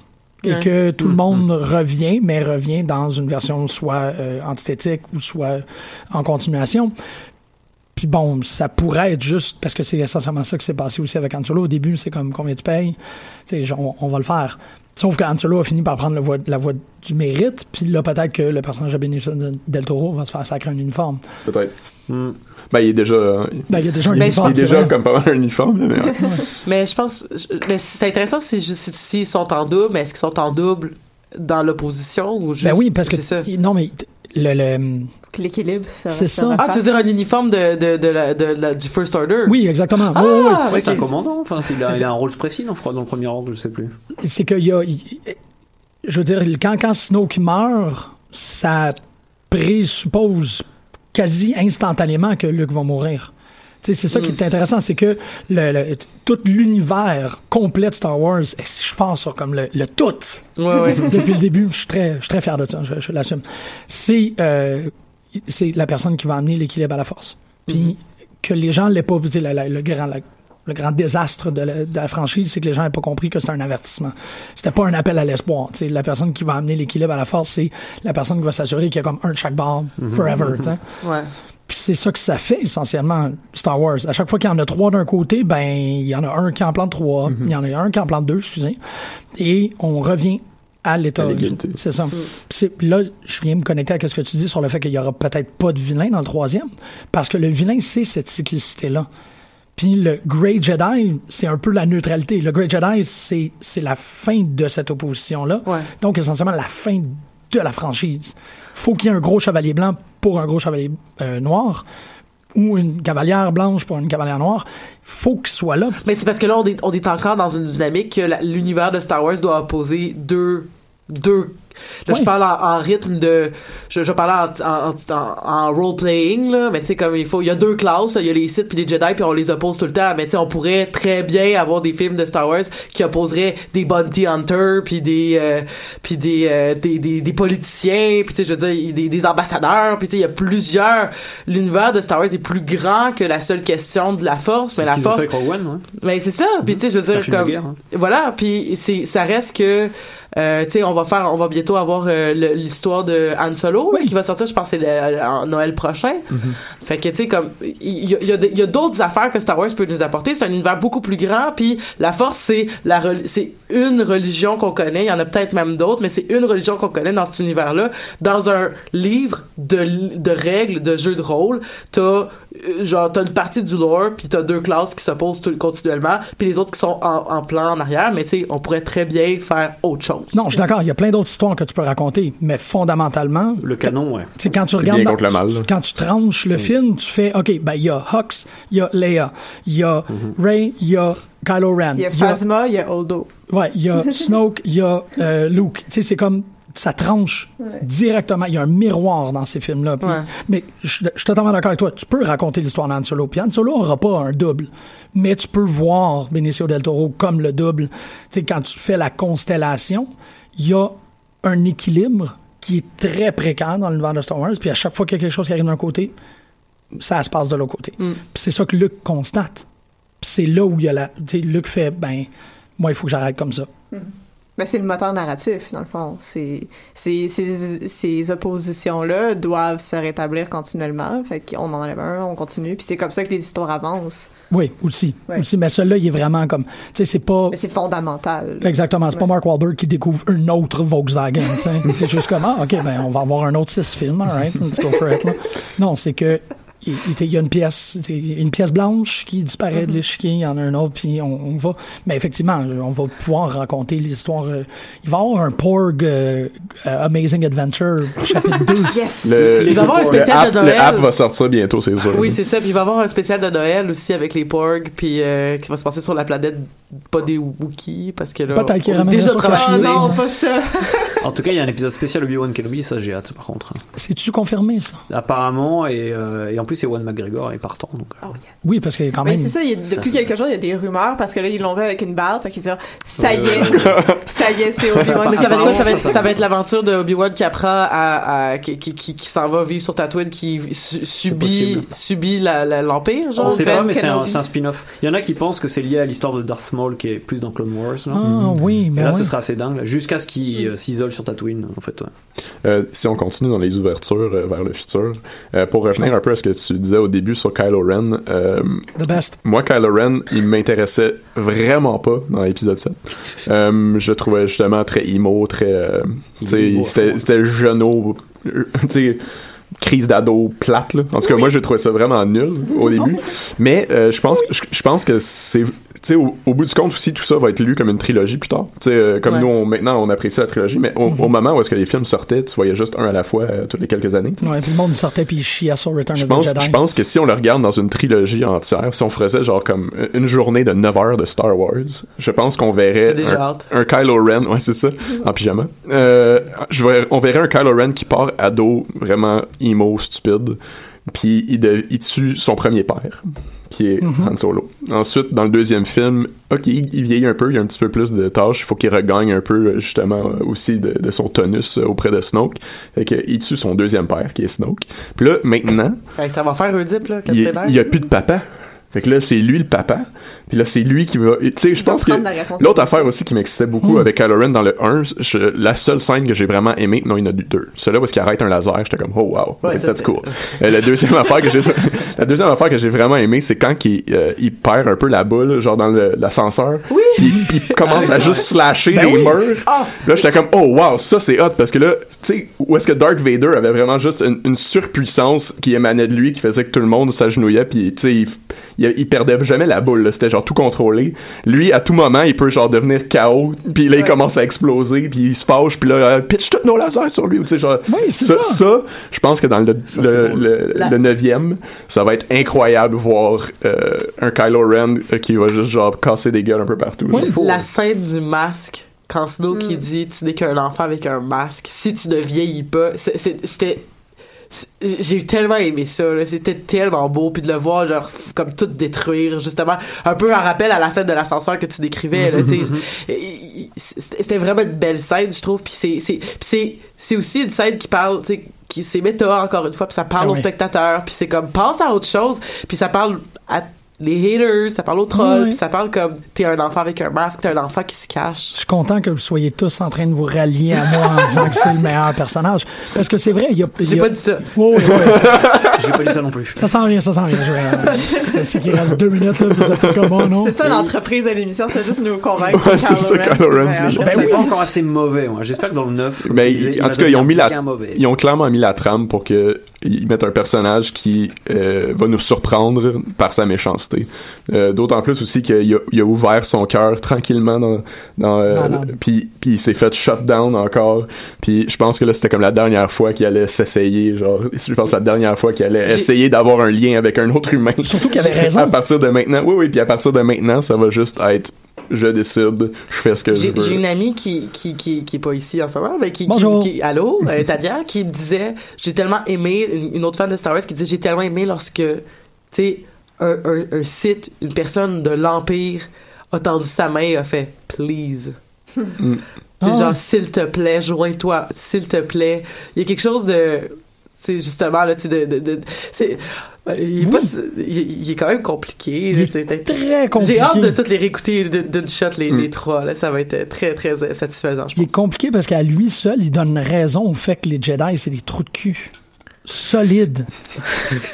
Et que tout le monde revient, mais revient dans une version soit euh, antithétique ou soit en continuation. Puis bon, ça pourrait être juste parce que c'est essentiellement ça qui s'est passé aussi avec Han Solo. Au début, c'est comme combien tu payes, Tu sais, on, on va le faire. Sauf Solo a fini par prendre la voie, la voie du mérite, puis là peut-être que le personnage de Benicio del Toro va se faire sacrer un uniforme. Peut-être. Hmm. Ben, il est déjà, Ben, il a déjà un Ben, il uniforme. est déjà vrai. comme pas mal un uniforme, là, mais ouais. mais je pense je- mais c'est intéressant si si- s'ils sont en double mais est-ce qu'ils sont en double dans l'opposition ou juste Ben oui, parce que ça? non mais le, l'équilibre C'est ça. Ah, tu veux dire un uniforme de, de, de, la, de la- du First Order? oui exactement. Ah, Oui, oui, c'est un commandant. Enfin, il a, il a un rôle précis, non, je crois, dans le premier ordre, je sais plus. c'est qu'il y a, il- je veux dire, quand, quand Snoke meurt, ça présuppose quasi instantanément que Luke va mourir. C'est ça qui est intéressant, c'est que le, le- tout l'univers complet de Star Wars, et si je pense sur comme le, le tout Ouais, ouais. depuis le début, je suis très, très fier de ça, je, je l'assume. C'est, euh, c'est la personne qui va amener l'équilibre à la force. Puis que les gens l'aient pas, la- la- le grand, la- le grand désastre de la, de la franchise, c'est que les gens n'aient pas compris que c'était un avertissement. C'était pas un appel à l'espoir. La personne qui va amener l'équilibre à la force, c'est la personne qui va s'assurer qu'il y a comme un de chaque barre forever. tu sais. ouais. Puis c'est ça que ça fait essentiellement Star Wars. À chaque fois qu'il y en a trois d'un côté, ben il y en a un qui en plante trois, il y en a un qui en plante deux, excusez. Et on revient à l'état. C'est ça. Puis c'est- là, je viens me connecter à ce que tu dis sur le fait qu'il y aura peut-être pas de vilain dans le troisième, parce que le vilain c'est cette cyclicité là. Puis le Great Jedi, c'est un peu la neutralité. Le Great Jedi, c'est c'est la fin de cette opposition-là. Ouais. Donc, essentiellement, la fin de la franchise. Faut qu'il y ait un gros chevalier blanc pour un gros chevalier euh, noir ou une cavalière blanche pour une cavalière noire. Faut qu'il soit là. Mais c'est parce que là, on est, on est encore dans une dynamique que l'univers de Star Wars doit opposer deux. deux Là, je parle en, en rythme de. Je, je parle en, en, role-playing, là. Mais tu sais, comme il faut. Il y a deux classes. Il y a les Sith puis les Jedi, puis on les oppose tout le temps. Mais tu sais, on pourrait très bien avoir des films de Star Wars qui opposeraient des bounty hunters, puis des. euh, puis des, euh, des, des, des politiciens, puis tu sais, je veux dire, des, des ambassadeurs, puis tu sais, il y a plusieurs. L'univers de Star Wars est plus grand que la seule question de la force. Mais la force. fait One, ouais. Mais c'est ça. Puis tu sais, je veux dire comme guerre, hein. voilà. Puis c'est ça reste que euh, tu sais, on va faire, on va bientôt avoir euh, l'histoire de Han Solo là, qui va sortir. Je pense c'est en Noël prochain. Fait que tu sais comme il y, a- y a, d'autres affaires que Star Wars peut nous apporter. C'est un univers beaucoup plus grand. Puis la Force c'est la c'est une religion qu'on connaît. Il y en a peut-être même d'autres, mais c'est une religion qu'on connaît dans cet univers-là. Dans un livre de, de règles de jeux de rôle, t'as genre t'as une partie du lore puis t'as deux classes qui s'opposent tout- continuellement puis les autres qui sont en, en plan en arrière mais tu sais on pourrait très bien faire autre chose Non, je suis d'accord. Il y a plein d'autres histoires que tu peux raconter, mais fondamentalement, Le canon, ouais. c'est quand tu regardes bien dans- contre le mal, quand tu tranches le film, tu fais OK, ben il y a Hux, il y a Leia, il y a Rey, il y a Kylo Ren, Il y a Phasma, il y a Holdo. ouais, il y a Snoke, il y a euh, Luke. Tu sais, c'est comme ça tranche directement. Il y a un miroir dans ces films-là. Ouais. Mais je suis totalement d'accord avec toi. Tu peux raconter l'histoire d'Han Solo. Puis Han Solo aura pas un double. Mais tu peux voir Benicio del Toro comme le double. Tu sais, quand tu fais la constellation, il y a un équilibre qui est très précaire dans l'univers de Star Wars. Puis à chaque fois qu'il y a quelque chose qui arrive d'un côté, ça se passe de l'autre côté. Puis c'est ça que Luke constate. Puis c'est là où il y a la. Tu sais, Luke fait, ben, moi, il faut que j'arrête comme ça. Ben, c'est le moteur narratif, dans le fond. C'est, c'est, ces, ces oppositions-là doivent se rétablir continuellement. Fait qu'on en enlève un, on continue. Puis c'est comme ça que les histoires avancent. Oui, aussi. Ouais. aussi mais celui-là, il est vraiment comme. Tu sais, c'est pas. Mais c'est fondamental. Exactement. C'est pas Ouais. Mark Wahlberg qui découvre un autre Volkswagen. c'est juste comme, ah, OK, ben, on va avoir un autre six films. All right, let's go for it. là. Non, c'est que. Il il- il y a une pièce, une pièce blanche qui disparaît de l'échiquier, il y en a un autre, puis on, on va. Mais effectivement, on va pouvoir raconter l'histoire. euh, il va y avoir un Porg euh, euh, Amazing Adventure chapitre 2. Yes! Le, Il va y avoir un le spécial app, de le Noël. app va sortir bientôt, c'est sûr. oui c'est ça puis il va y avoir un spécial de Noël aussi avec les Porgs puis euh, qui va se passer sur la planète pas des Wookiees parce que là Peut-être qu'il on est ramènerait déjà sur Oh non, pas ça! En tout cas, il y a un épisode spécial Obi-Wan Kenobi, ça j'ai hâte par contre. C'est-tu confirmé, ça? Apparemment, et, euh, et en plus, Ewan McGregor est partant. Donc, euh, Oui, parce qu'il y a quand Mais même. c'est ça, il y a- Ça, depuis c'est- quelques jours, il y a des rumeurs parce que là, ils l'ont vu avec une barbe. Fait qu'ils disent, ça y est, ça y est, c'est Obi-Wan mais qui ça va être quoi ça va être, Ça, ça ça va être l'aventure de Obi-Wan qui apprend à, à qui, qui, qui, qui s'en va vivre sur Tatooine qui su- subit subit l'empire genre on sait pas, mais c'est c'est un spin-off. Il y en a qui pensent que c'est lié à l'histoire de Darth Maul qui est plus dans Clone Wars. là. Ah, oui, Et mais là, oui. ce sera assez dingue, là, jusqu'à ce qu'il euh, s'isole sur Tatooine, en fait. ouais. Euh, si on continue dans les ouvertures euh, vers le futur, euh, pour revenir un peu à ce que tu disais au début sur Kylo Ren, euh, The best. moi, Kylo Ren, il m'intéressait vraiment pas dans l'épisode 7. Euh, je le trouvais justement très emo, très... euh, c'était jeunot, tu sais crise d'ado plate là. En tout cas, moi, je trouvais ça vraiment nul au début. Mais euh, je pense, je, je pense que c'est, sais, au, au bout du compte aussi, tout ça va être lu comme une trilogie plus tard. Tu sais, euh, comme Ouais. nous, on, maintenant, on apprécie la trilogie, mais au, au moment où est-ce que les films sortaient, tu voyais juste un à la fois euh, toutes les quelques années. tu sais. Ouais, puis le monde sortait puis il chiait sur Return Je of pense, the Jedi. je pense que si on le regarde dans une trilogie entière, si on faisait genre comme une journée de 9 heures de Star Wars, je pense qu'on verrait un, Kylo Ren, ouais c'est ça, en pyjama. Euh, je verrais- on verrait un Kylo Ren qui part ado, vraiment emo, stupide, puis il, de- il tue son premier père, qui est Han Solo. Ensuite, dans le deuxième film, ok, il, il vieillit un peu, il y a un petit peu plus de tâches, il faut qu'il regagne un peu euh, justement euh, aussi de, de son tonus euh, auprès de Snoke. Fait que, il tue son deuxième père, qui est Snoke. Puis là, maintenant, Hey, ça va faire un dip là il, il a plus de papa. Fait que là, c'est lui le papa. Puis là, c'est lui qui va. Tu sais, je pense que la l'autre affaire aussi qui m'excitait beaucoup Mm. avec Kylo Ren dans le 1, je- la seule scène que j'ai vraiment aimé, non, il y en a deux. Celui-là parce qu'il arrête un laser, j'étais comme oh wow, Ouais, that's cool. Euh, la deuxième affaire que j'ai, la deuxième affaire que j'ai vraiment aimé, c'est quand il, euh, il perd un peu la boule, genre dans le- l'ascenseur. Oui. Puis, puis il commence à juste slasher Ben les oui. murs. Ah. Là, j'étais comme, oh wow, ça c'est hot parce que là, tu sais, où est-ce que Darth Vader avait vraiment juste une, une surpuissance qui émanait de lui, qui faisait que tout le monde s'agenouillait, puis tu sais, il, il, il perdait jamais la boule, c'était genre tout contrôlé. Lui, à tout moment, il peut genre devenir chaos, puis là, il commence à exploser, puis il se fâche, puis là, euh, pitch tous nos lasers sur lui, ou tu sais, genre. Oui, ça, ça. ça, je pense que dans le, drôle. le, le neuvième, ça va être incroyable voir euh, un Kylo Ren euh, qui va juste genre casser des gueules un peu partout. Oui. genre. La scène du masque, quand Snow qui dit tu n'es qu'un enfant avec un masque, si tu ne vieillis pas, c'était. J'ai tellement aimé ça, c'était tellement beau, puis de le voir genre comme tout détruire, justement, un peu un rappel à la scène de l'ascenseur que tu décrivais, là, tu C'était vraiment une belle scène, je trouve, puis c'est c'est c'est c'est aussi une scène qui parle, tu sais, qui c'est méta encore une fois, puis ça parle Ah aux oui. spectateurs, puis c'est comme pense à autre chose, puis ça parle à les haters, ça parle aux trolls, Oui. ça parle comme t'es un enfant avec un masque, t'es un enfant qui se cache. Je suis content que vous soyez tous en train de vous rallier à moi en disant que c'est le meilleur personnage. Parce que c'est vrai, il y a. J'ai pas dit ça. Oui, oui, oui. J'ai pas dit ça non plus. Ça s'en vient, ça s'en vient. Je, vais- je sais qu'il reste deux minutes, là, vous êtes comme, oh non. C'était ça l'entreprise de l'émission, c'était juste nous convaincre. Ouais, c'est ça, Kylo Ren, c'est- Ben oui. pas encore assez mauvais, moi. J'espère que dans le 9. Mais en tout cas, ils ont mis la, ils ont clairement mis la trame pour que ils mettent un personnage qui euh, va nous surprendre par sa méchanceté. Euh, D'autant plus aussi qu'il a, il a ouvert son cœur tranquillement dans, dans euh, Malade. puis puis il s'est fait shut down encore. Puis je pense que là c'était comme la dernière fois qu'il allait s'essayer, genre je pense la dernière fois qu'il allait essayer d'avoir un lien avec un autre humain. Surtout qu'il avait À raison. partir de maintenant, oui oui, puis à partir de maintenant, ça va juste être je décide, je fais ce que je J'ai veux. j'ai une amie qui, qui, qui, qui est pas ici en ce moment, mais qui, qui, Bonjour. qui- allô, euh, Tania, qui me disait, j'ai tellement aimé, une, une autre fan de Star Wars qui dit, j'ai tellement aimé lorsque, tu sais, un, un, un site, une personne de l'Empire a tendu sa main et a fait, please. Mm. Tu sais, Ah. genre, s'il te plaît, joins-toi, s'il te plaît. Il y a quelque chose de, tu sais, justement, là, tu sais, de, de, de- c'est, euh, il est, pas, il, il est quand même compliqué. Il là, est c'est- Très compliqué. j'ai hâte de toutes les réécouter d'une d'une shot, les, Mm. les trois. Là. Ça va être très, très satisfaisant, je Il est pense. compliqué parce qu'à lui seul, il donne raison au fait que les Jedi, c'est des trous de cul. Solides.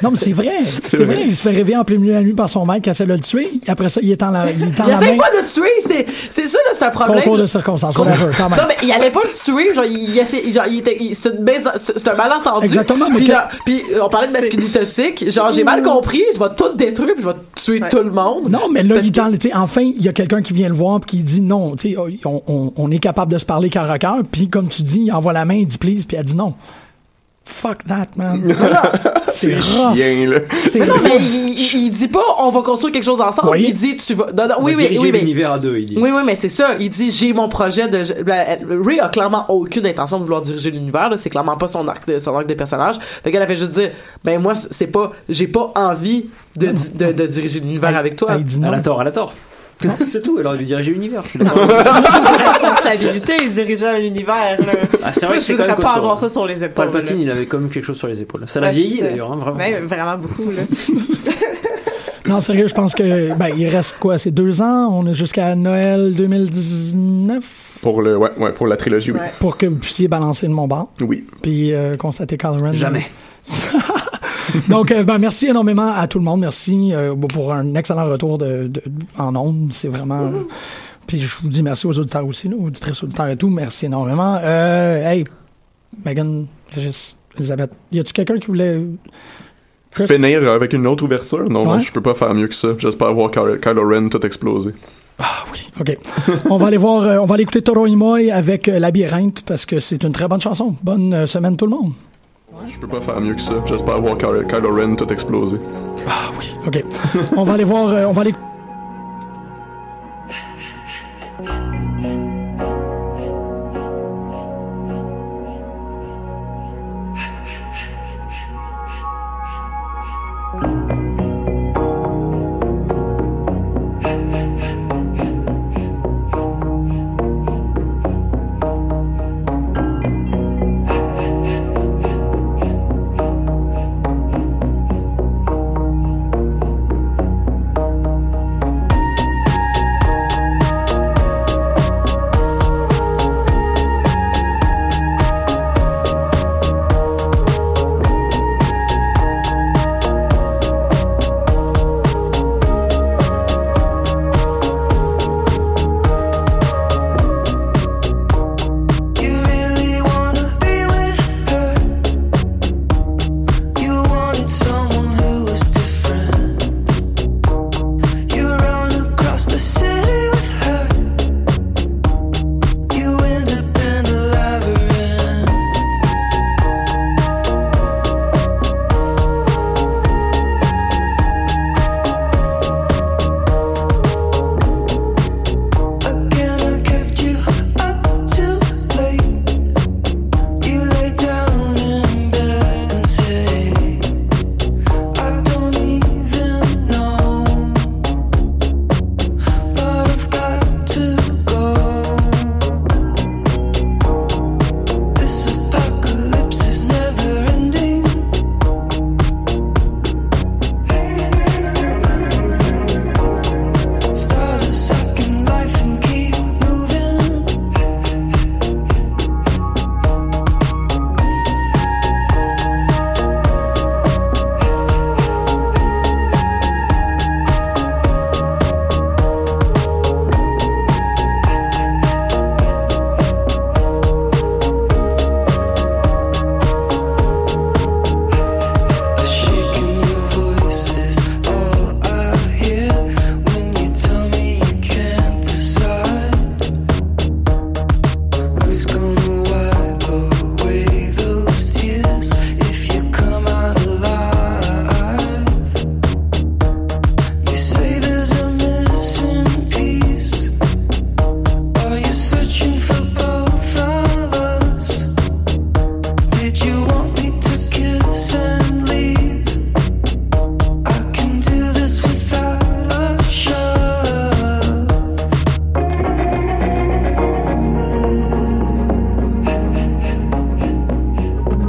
non, mais c'est vrai. C'est vrai. vrai. Il se fait rêver en plein milieu de la nuit par son maître qui essaie de le tuer. Après ça, il est en la, il est en Il la essaie main. pas de tuer, c'est, c'est ça, là, c'est un problème. Concours de circonstances. whatever, quand même. Non, mais il allait pas le tuer, genre, il, il essaie- genre, il était, il- c'est une baise- c'est c'est un malentendu. Exactement, mais Puis, que- là, puis, on parlait de masculinité toxique, genre, j'ai mal compris, je vais tout détruire, puis je vais tuer Ouais. tout le monde. Non, mais là, il que- tend- tu sais, enfin, il y a quelqu'un qui vient le voir puis qui dit non, tu sais, on, on, on est capable de se parler cœur à cœur. Puis comme tu dis, il envoie la main, il dit please, puis elle dit non. Fuck that, man. c'est. Chien, là. C'est Non, mais il, il- dit pas, on va construire quelque chose ensemble. Oui. Il dit, tu vas. Non, non, On oui, va oui, oui, mais. l'univers à deux, il dit. Oui, oui, mais c'est ça. Il dit, j'ai mon projet de. ben, Ray a clairement aucune intention de vouloir diriger l'univers. C'est clairement pas son arc de, son arc de personnage. Fait qu'elle a fait juste dire, ben moi, c'est pas, j'ai pas envie de, de, de diriger l'univers avec toi. Dit. Elle a tort, elle a tort. C'est tout, elle aurait dû diriger l'univers. je suis Non, d'accord. c'est une responsabilité de diriger un univers. Là. Ah, c'est vrai que je c'est quand même pas costaud. avoir ça sur les épaules. Palpatine, là. il avait quand même quelque chose sur les épaules. Ça l'a Ouais, vieilli c'est ça. d'ailleurs, hein, vraiment. Ouais, vraiment beaucoup. Là. Non, sérieux, je pense que ben il reste quoi, c'est deux ans, on est jusqu'à Noël 2019 Pour le, ouais, ouais, pour la trilogie, oui. Ouais. pour que vous puissiez balancer de mon banc Oui. puis euh, constater Kylo Ren. Jamais. Donc, euh, ben, merci énormément à tout le monde. Merci euh, pour un excellent retour de, de- en ondes. C'est vraiment. puis je vous dis merci aux auditeurs aussi, là, aux auditrices, auditeurs et tout. Merci énormément. Euh, hey, Megan, Régis, Elisabeth, y a-tu quelqu'un qui voulait. Chris? Finir avec une autre ouverture? Non, Ouais. non, je peux pas faire mieux que ça. J'espère voir Kylo, Kylo Ren tout exploser. Ah oui, ok. on va aller voir, euh, on va aller écouter Toro Imoy avec euh, Labyrinthe parce que c'est une très bonne chanson. Bonne euh, semaine tout le monde. Je peux pas faire mieux que ça. J'espère voir Kylo, Ren tout exploser. Ah oui, ok. on va aller voir, euh, on va aller